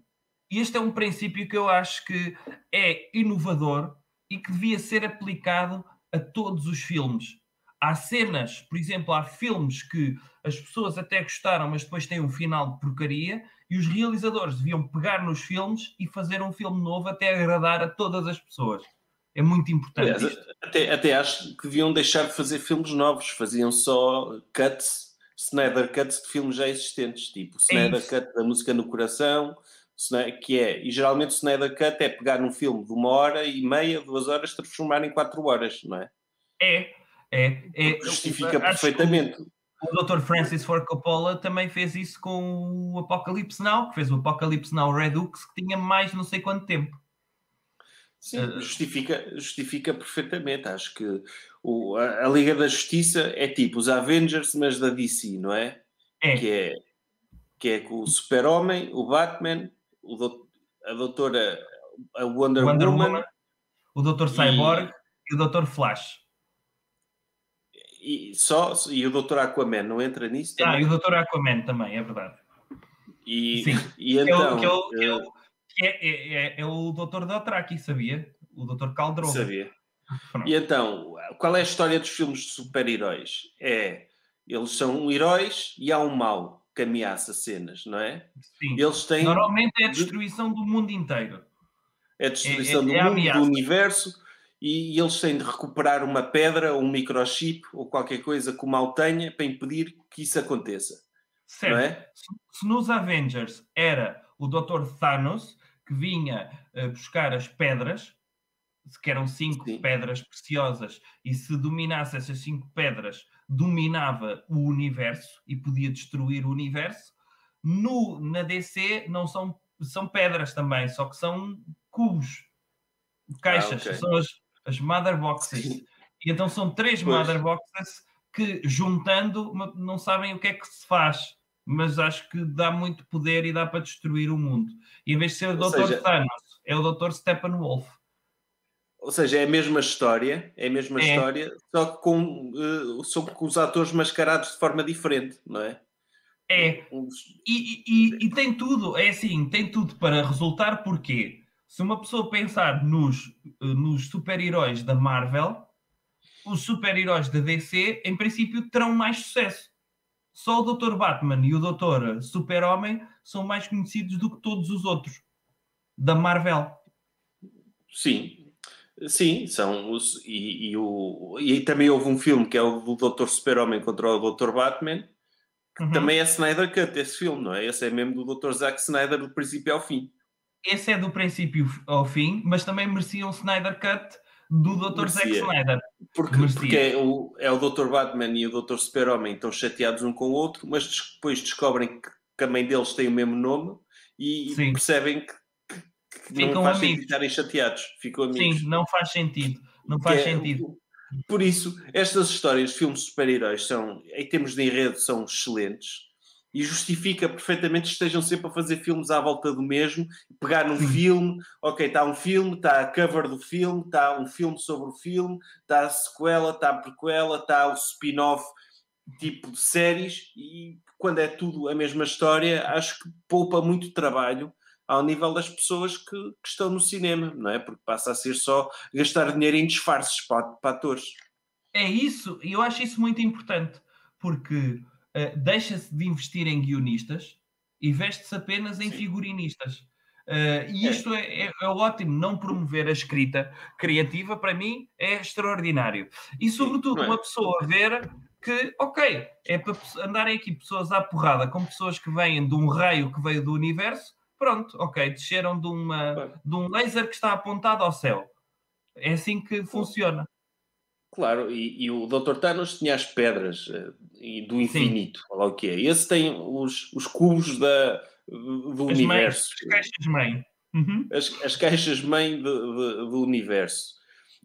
E este é um princípio que eu acho que é inovador e que devia ser aplicado a todos os filmes. Há cenas, por exemplo, há filmes que as pessoas até gostaram, mas depois têm um final de porcaria, e os realizadores deviam pegar nos filmes e fazer um filme novo até agradar a todas as pessoas. É muito importante. Aliás, até, até acho que deviam deixar de fazer filmes novos, faziam só cuts, Snyder Cuts de filmes já existentes, tipo é Snyder é Cut da música no coração, que é, e geralmente o Snyder Cut é pegar um filme de uma hora e meia, duas horas, transformar em quatro horas, não é? É, é. é justifica perfeitamente. O Dr. Francis Ford Coppola também fez isso com o Apocalipse Now, que fez o Apocalipse Now Redux, que tinha mais não sei quanto tempo. Sim, uh, justifica, justifica perfeitamente. Acho que o, a, a, Liga da Justiça é tipo os Avengers, mas da DC, não é? É. Que é, que é com o Super-Homem, o Batman, o do, a Doutora a Wonder, Wonder Woman, Woman, o Doutor Cyborg e, e o Doutor Flash. E, só, e o Doutor Aquaman não entra nisso também? Ah, e o Doutor Aquaman também, é verdade. E, Sim. e então... Que eu, que eu, que eu é, é, é, é o Dr. Dothraki, sabia? O Dr. Caldrogo. Sabia. Pronto. E então, qual é a história dos filmes de super-heróis? É, eles são heróis e há um mal que ameaça cenas, não é? Sim. Eles têm... Normalmente é a destruição do mundo inteiro. É a destruição é, é, do mundo, do universo, e, eles têm de recuperar uma pedra ou um microchip ou qualquer coisa que o mal tenha para impedir que isso aconteça. Certo. É? Se, nos Avengers era o Dr. Thanos, que vinha uh, buscar as pedras, que eram cinco Sim. pedras preciosas, e se dominasse essas cinco pedras, dominava o universo e podia destruir o universo. No, na DC não são, são pedras também, só que são cubos, caixas, ah, okay. são as, as mother boxes. Sim. E então são três pois. mother boxes que juntando não sabem o que é que se faz mas acho que dá muito poder e dá para destruir o mundo. E em vez de ser o Dr. Seja, Thanos, é o Dr. Steppenwolf. Ou seja, é a mesma história, é a mesma é. história, só que com, uh, só com os atores mascarados de forma diferente, não é? É. E, e, e, tem tudo, é assim, tem tudo para resultar, porque se uma pessoa pensar nos, uh, nos super-heróis da Marvel, os super-heróis da DC, em princípio, terão mais sucesso só o Dr. Batman e o Dr. Super-Homem são mais conhecidos do que todos os outros da Marvel. Sim, sim, são os. E, e, o, e também houve um filme que é o do Dr. Super-Homem contra o Dr. Batman, que uhum. também é Snyder Cut, esse filme, não é? Esse é mesmo do Dr. Zack Snyder do princípio ao fim. Esse é do princípio ao fim, mas também merecia um Snyder Cut do Dr. Zack Snyder. Porque, porque é, o, é o Dr. Batman e o Dr. Super-Homem estão chateados um com o outro, mas depois descobrem que, que a mãe deles tem o mesmo nome e, e percebem que, que, que não faz sentido estarem chateados. Ficam amigos. Sim, não faz sentido. Não faz é, sentido. Por isso, estas histórias, filmes de super-heróis, são, em termos de enredo, são excelentes e justifica perfeitamente que estejam sempre a fazer filmes à volta do mesmo, pegar num filme, ok, está um filme, está a cover do filme, está um filme sobre o filme, está a sequela, está a prequela, está o spin-off tipo de séries, e quando é tudo a mesma história, acho que poupa muito trabalho ao nível das pessoas que, que estão no cinema, não é? Porque passa a ser só gastar dinheiro em disfarces para, para atores. É isso, e eu acho isso muito importante, porque uh, deixa-se de investir em guionistas e veste-se apenas em Sim. figurinistas. Uh, e isto é, é, é, ótimo, não promover a escrita criativa, para mim, é extraordinário. E, sobretudo, é? uma pessoa ver que, ok, é para andarem aqui pessoas à porrada com pessoas que vêm de um raio que veio do universo, pronto, ok, desceram de, uma, de um laser que está apontado ao céu. É assim que funciona. Claro, e, e, o Dr. Thanos tinha as pedras uh, e do infinito, olha o que é. Esse tem os, os cubos da, do as universo. Mães, as caixas mãe. Uhum. As, as, caixas mãe de, de, do universo.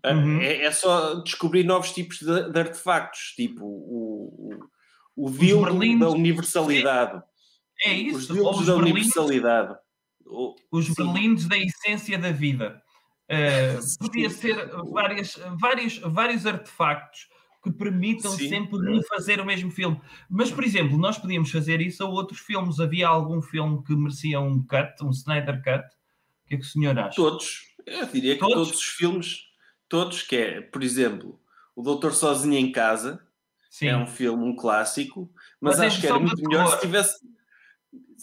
Ah, uhum. É, é, só descobrir novos tipos de, de artefactos, tipo o, o, o dildo da universalidade. É isso. Os dildos da universalidade. Os berlindes da essência da vida. Uh, podia ser várias, vários, vários artefactos que permitam Sim. sempre fazer o mesmo filme. Mas, por exemplo, nós podíamos fazer isso a outros filmes. Havia algum filme que merecia um cut, um Snyder Cut? O que é que o senhor acha? Todos. Eu diria que todos, todos os filmes, todos, que é, por exemplo, O Doutor Sozinho em Casa, Sim. é um filme, um clássico, mas, mas acho que era muito melhor se tivesse.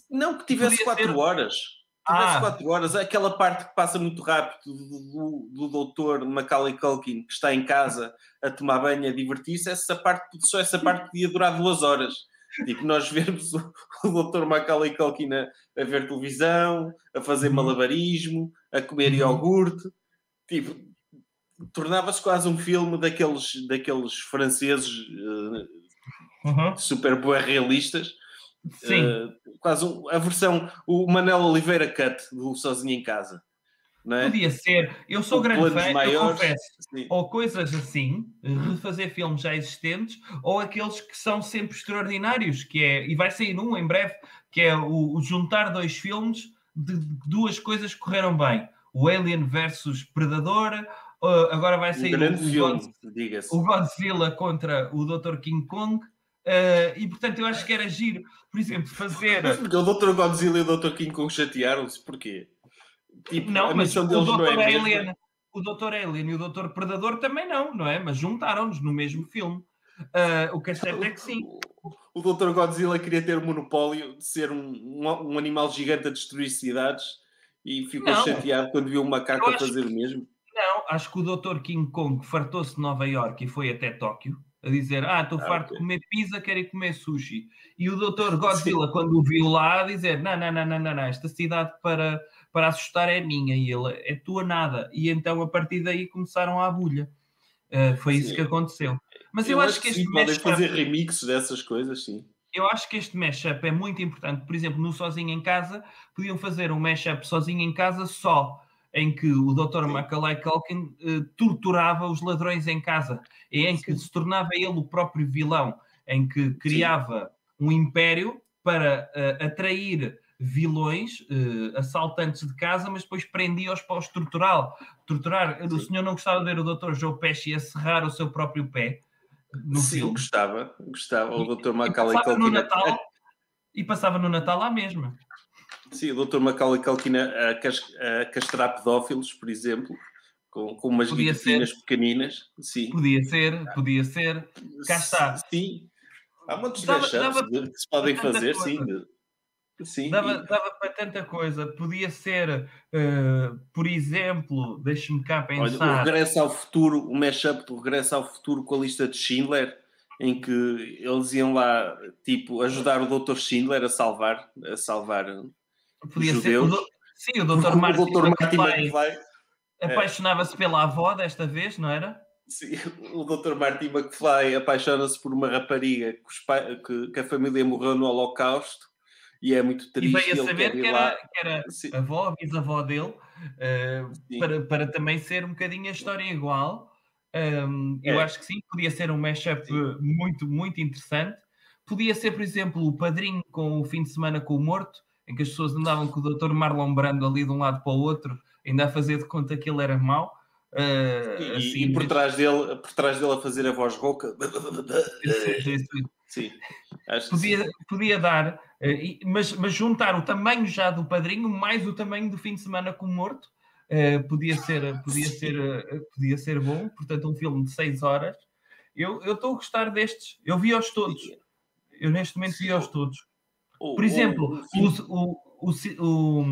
Não que tivesse quatro ser... horas ah. quatro horas, aquela parte que passa muito rápido do, do, do doutor Macaulay Culkin que está em casa a tomar banho, a divertir-se, essa parte, só essa parte podia durar duas horas. Tipo, nós vemos o, o doutor Macaulay Culkin a, a, ver televisão, a fazer uhum. malabarismo, a comer uhum. iogurte, tipo, tornava-se quase um filme daqueles, daqueles franceses uh, uhum. super boa realistas Sim. Uh, quase um, a versão, o Manel Oliveira Cut do Sozinho em Casa. É? Podia ser. Eu sou grande fã, maiores, eu confesso. Sim. Ou coisas assim, refazer filmes já existentes, ou aqueles que são sempre extraordinários, que é, e vai sair num em breve, que é o, o juntar dois filmes de duas coisas que correram bem. O Alien versus Predador, uh, agora vai sair um o, filme, o Godzilla contra o Dr. King Kong. Uh, e portanto eu acho que era giro, por exemplo, fazer. Porque o Dr. Godzilla e o Dr. King Kong chatearam-se, porquê? Tipo, não, mas o Dr. É Alien, o Dr. Alien e o Dr. Predador também não, não é? Mas juntaram-nos no mesmo filme. Uh, o que é certo é que sim. O, o Dr. Godzilla queria ter o monopólio de ser um, um, um animal gigante a destruir cidades e ficou não, chateado quando viu um macaco a fazer o mesmo. Não, acho que o Dr. King Kong fartou-se de Nova York e foi até Tóquio a dizer: Ah, estou ah, farto okay. de comer pizza, quero ir comer sushi. E o Dr. Godzilla, Sim. quando o viu lá, a dizer: não, não, não, não, não, não, esta cidade para, para assustar é minha e ele é tua nada. E então a partir daí começaram a bulha. Uh, foi sim. isso que aconteceu. Mas eu, eu acho, acho que este sim, podem fazer remixes dessas coisas, sim. Eu acho que este mashup é muito importante. Por exemplo, no Sozinho em Casa, podiam fazer um mashup sozinho em casa só em que o Dr. Macaulay Culkin uh, torturava os ladrões em casa, em que Sim. se tornava ele o próprio vilão, em que criava Sim. um império para uh, atrair vilões, uh, assaltantes de casa, mas depois prendia-os para os torturar. torturar. O senhor não gostava de ver o Dr. Joe Pesci a serrar o seu próprio pé no Sim, filme? gostava, gostava. O Dr. Macaulay Culkin... No Natal, e passava no Natal à mesma. Sim, o Dr. Macaulay Culkin a, a castrar pedófilos, por exemplo, com, com umas guilhotinas pequeninas. Sim. Podia ser, podia ser. Cá está. Sim. Há muitos dava que se podem fazer, coisa. sim. Sim, dava, dava para tanta coisa. Podia ser, uh, por exemplo, deixe-me cá pensar. Olha, o Regresso ao Futuro, o mashup do Regresso ao Futuro com a lista de Schindler, em que eles iam lá, tipo, ajudar o Dr. Schindler a salvar, a salvar Podia ser. O do... Sim, o Dr. Martin, o Dr. Martin McFly apaixonava-se é. pela avó desta vez, não era? Sim, o Dr. Martin McFly apaixona-se por uma rapariga que, que, que, a família morreu no Holocausto e é muito triste. E veio a saber que era, que era a avó, a bisavó dele, uh, para, para também ser um bocadinho a história igual. Um, é. Eu acho que sim, podia ser um mashup muito, muito interessante. Podia ser, por exemplo, o padrinho com o fim de semana com o morto, em que as pessoas andavam com o Dr. Marlon Brando ali de um lado para o outro, ainda a fazer de conta que ele era mau. Uh, e, assim, e, por, trás dele, por trás dele a fazer a voz rouca. Sim, podia, podia dar, uh, mas, mas juntar o tamanho já do padrinho mais o tamanho do fim de semana com o morto. Uh, podia ser podia ser podia ser bom portanto um filme de 6 horas eu estou a gostar destes eu vi-os todos eu neste momento vi-os todos por exemplo, o, o, o,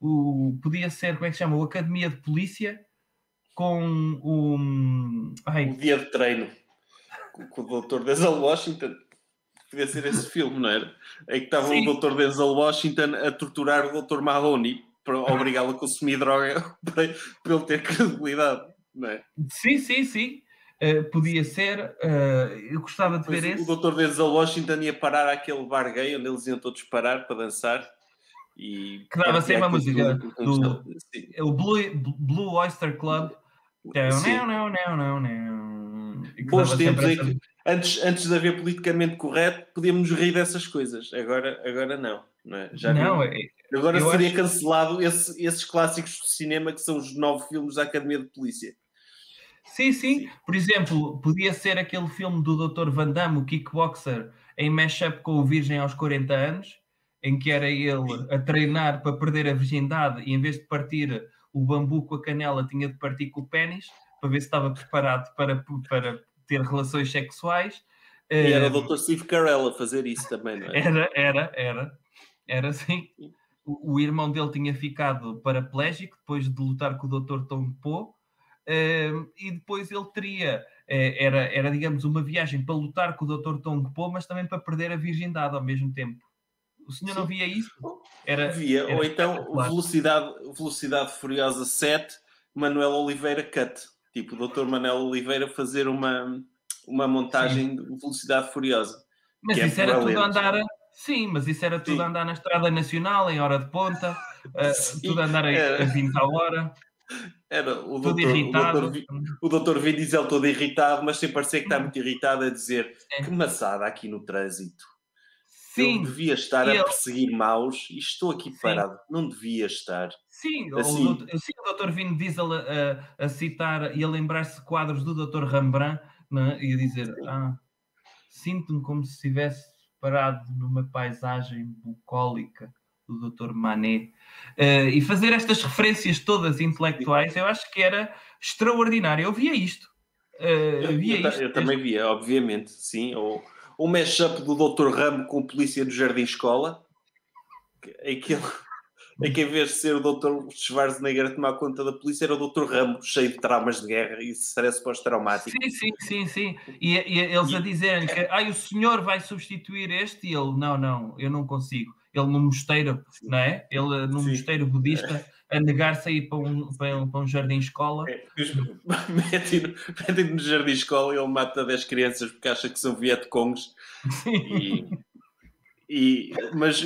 o, podia ser, como é que se chama? O Academia de Polícia com o. O dia de treino com, o Dr. Denzel Washington. Podia ser esse filme, não era? Em que estava o Dr. Denzel Washington a torturar o Dr. Mahoney para obrigá-lo a consumir droga para, para ele ter credibilidade, não é? sim, sim, sim. Eh, podia ser. eh, eu gostava de ver Depois esse. o Dr. Denzel Washington ia parar àquele bar gay onde eles iam todos parar para dançar e Que dava sempre a música do- Sim. É o Blue, Blue Oyster Club. Não, não, não, não, não. Bons tempos em que, antes, antes de haver politicamente correto, podíamos rir dessas coisas. Agora, agora não. não é? Já Não, é- agora seria acho- cancelado esse- esses clássicos do cinema que são os nove filmes da Academia de Polícia. Sim, sim. Por exemplo, podia ser aquele filme do Dr. Van Damme, o Kickboxer, em mashup com o Virgem aos 40 anos, em que era ele a treinar para perder a virgindade e em vez de partir o bambu com a canela, tinha de partir com o pênis para ver se estava preparado para, para ter relações sexuais. E era Eh, o Dr. Steve Carell a fazer isso também, não é? Era, era, era. Era assim. O, o irmão dele tinha ficado paraplégico depois de lutar com o Dr. Tom Po. E depois ele teria, eh, era, era, digamos, uma viagem para lutar com o Dr. Tom Po, mas também para perder a virgindade ao mesmo tempo. O senhor não Sim. via isso? Era, Havia, era ou então. Velocidade, Velocidade Furiosa 7, Manuel Oliveira Cut. Tipo, o Dr. Manuel Oliveira fazer uma, uma montagem de Velocidade Furiosa. Mas é isso era tudo valente. andar. a- Sim, mas isso era tudo Sim. andar na estrada nacional, em hora de ponta, Sim, tudo andar a, a 20 à hora, Era o tudo Dr. O irritado. Dr. Vi- o Dr. Vin Diesel todo irritado, mas sem parecer que está muito irritado a dizer É. que maçada aqui no trânsito. Sim, Eu devia estar a perseguir maus e estou aqui Sim. parado. Não devia estar. Sim, Assim. o, doutor, sim, o Dr. Vin Diesel a, a- a citar e a lembrar-se de quadros do Dr. Rembrandt né, e a dizer: ah, Sinto-me como se estivesse parado numa paisagem bucólica do Dr. Manet. Eh, e fazer estas referências todas intelectuais, eu acho que era extraordinário. Eu via isto. Eh, Eu, via eu isto. eu também via, obviamente, sim. Ou o mashup do Dr. Rambo com o polícia do Jardim Escola, em que, ele, em que em vez de ser o Dr. Schwarzenegger a tomar conta da polícia, era o Dr. Rambo cheio de traumas de guerra e stress pós-traumático. Sim, sim, sim, sim. E, e eles a dizerem que ai, o senhor vai substituir este e ele, não, não, eu não consigo. Ele no mosteiro, não é? Ele no Sim. mosteiro budista a negar-se a ir para um, para um, para um jardim-escola. É, Metem-no metem no Jardim Escola e ele mata 10 crianças porque acha que são Vietcongs. E, e, mas,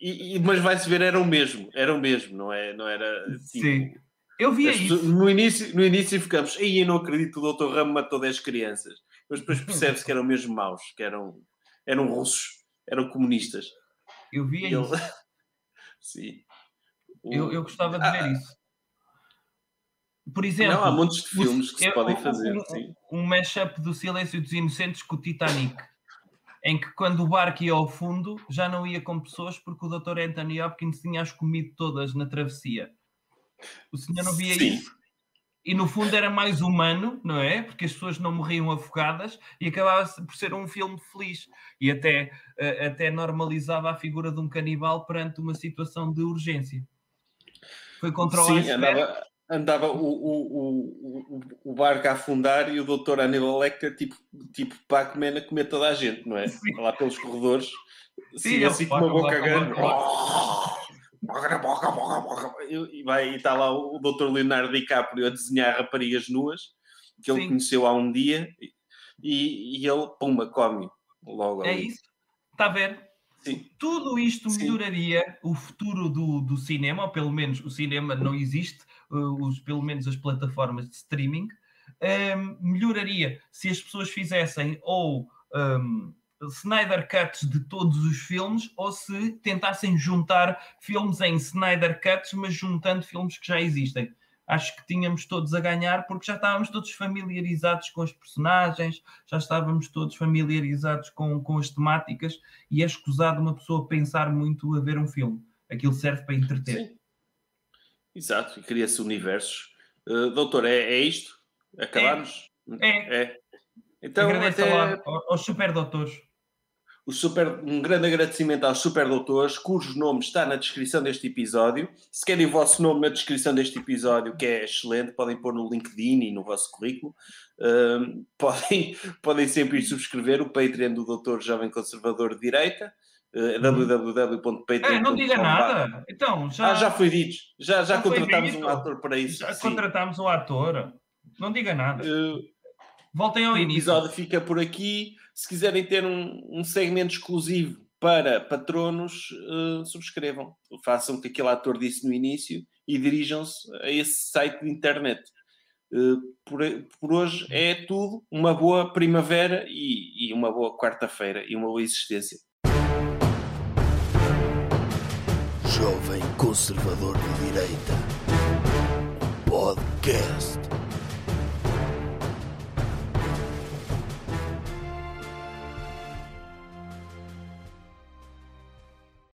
e, mas vai-se ver, era o mesmo, era o mesmo, não, é, não era tipo, Sim. Eu via As isso. no, início, no início ficamos, aí eu não acredito, o Dr. Ramo matou 10 crianças. Mas depois percebe-se que eram mesmo maus, que eram, eram russos, eram comunistas. Eu via ele- isso. Sim. O- Eu, eu gostava de Ah, ver isso. Por exemplo, Não, há montes de filmes que se eu- podem fazer. um- sim. um mashup do Silêncio dos Inocentes com o Titanic, em que quando o barco ia ao fundo já não ia com pessoas porque o Dr. Anthony Hopkins tinha as comido todas na travessia. O senhor não via Sim. isso? E no fundo era mais humano, não é? Porque as pessoas não morriam afogadas e acabava por ser um filme feliz e até, eh, até normalizava a figura de um canibal perante uma situação de urgência. Foi contra o Sim, andava, andava o, o, o, o, barco a afundar e o Dr. Aníbal Lecter, tipo, tipo Pac-Man, a comer toda a gente, não é? Sim. Lá pelos corredores, Sim, assim com uma boca, boca boca, boca, E vai, e está lá o Dr. Leonardo DiCaprio a desenhar raparigas nuas que ele Sim. conheceu há um dia e, e ele, pumba, come logo. É ali. isso. Está a ver? Sim. Tudo isto Sim. melhoraria o futuro do, do cinema, ou pelo menos o cinema não existe, uh, os, pelo menos as plataformas de streaming. Um, melhoraria se as pessoas fizessem ou um, Snyder Cuts de todos os filmes ou se tentassem juntar filmes em Snyder Cuts, mas juntando filmes que já existem. Acho que tínhamos todos a ganhar porque já estávamos todos familiarizados com os personagens, já estávamos todos familiarizados com, com as temáticas e é escusado uma pessoa pensar muito a ver um filme. Aquilo serve para entreter. Sim. Exato, e cria-se universos. Uh, doutor, é, é isto? Acabamos? É. É. Então, Agradeço até aos super doutores. Super, um grande agradecimento aos super doutores, cujo nome está na descrição deste episódio. Se querem o vosso nome na descrição deste episódio, que é excelente, podem pôr no LinkedIn e no vosso currículo. Um, podem, podem sempre ir subscrever o Patreon do Doutor Jovem Conservador de Direita. Uh, www.patreon.com. É, não diga nada. Então, já, ah, já foi dito. Já, já, contratámos um ator para isso. já sim. contratámos um ator. Não diga nada. Uh, Voltem ao o início. episódio fica por aqui. Se quiserem ter um, um segmento exclusivo para patronos, eh, subscrevam. Façam o que aquele ator disse no início e dirijam-se a esse site de internet. Eh, por, por hoje é tudo. Uma boa primavera e, e uma boa quarta-feira e uma boa existência. Jovem Conservador de Direita. Podcast.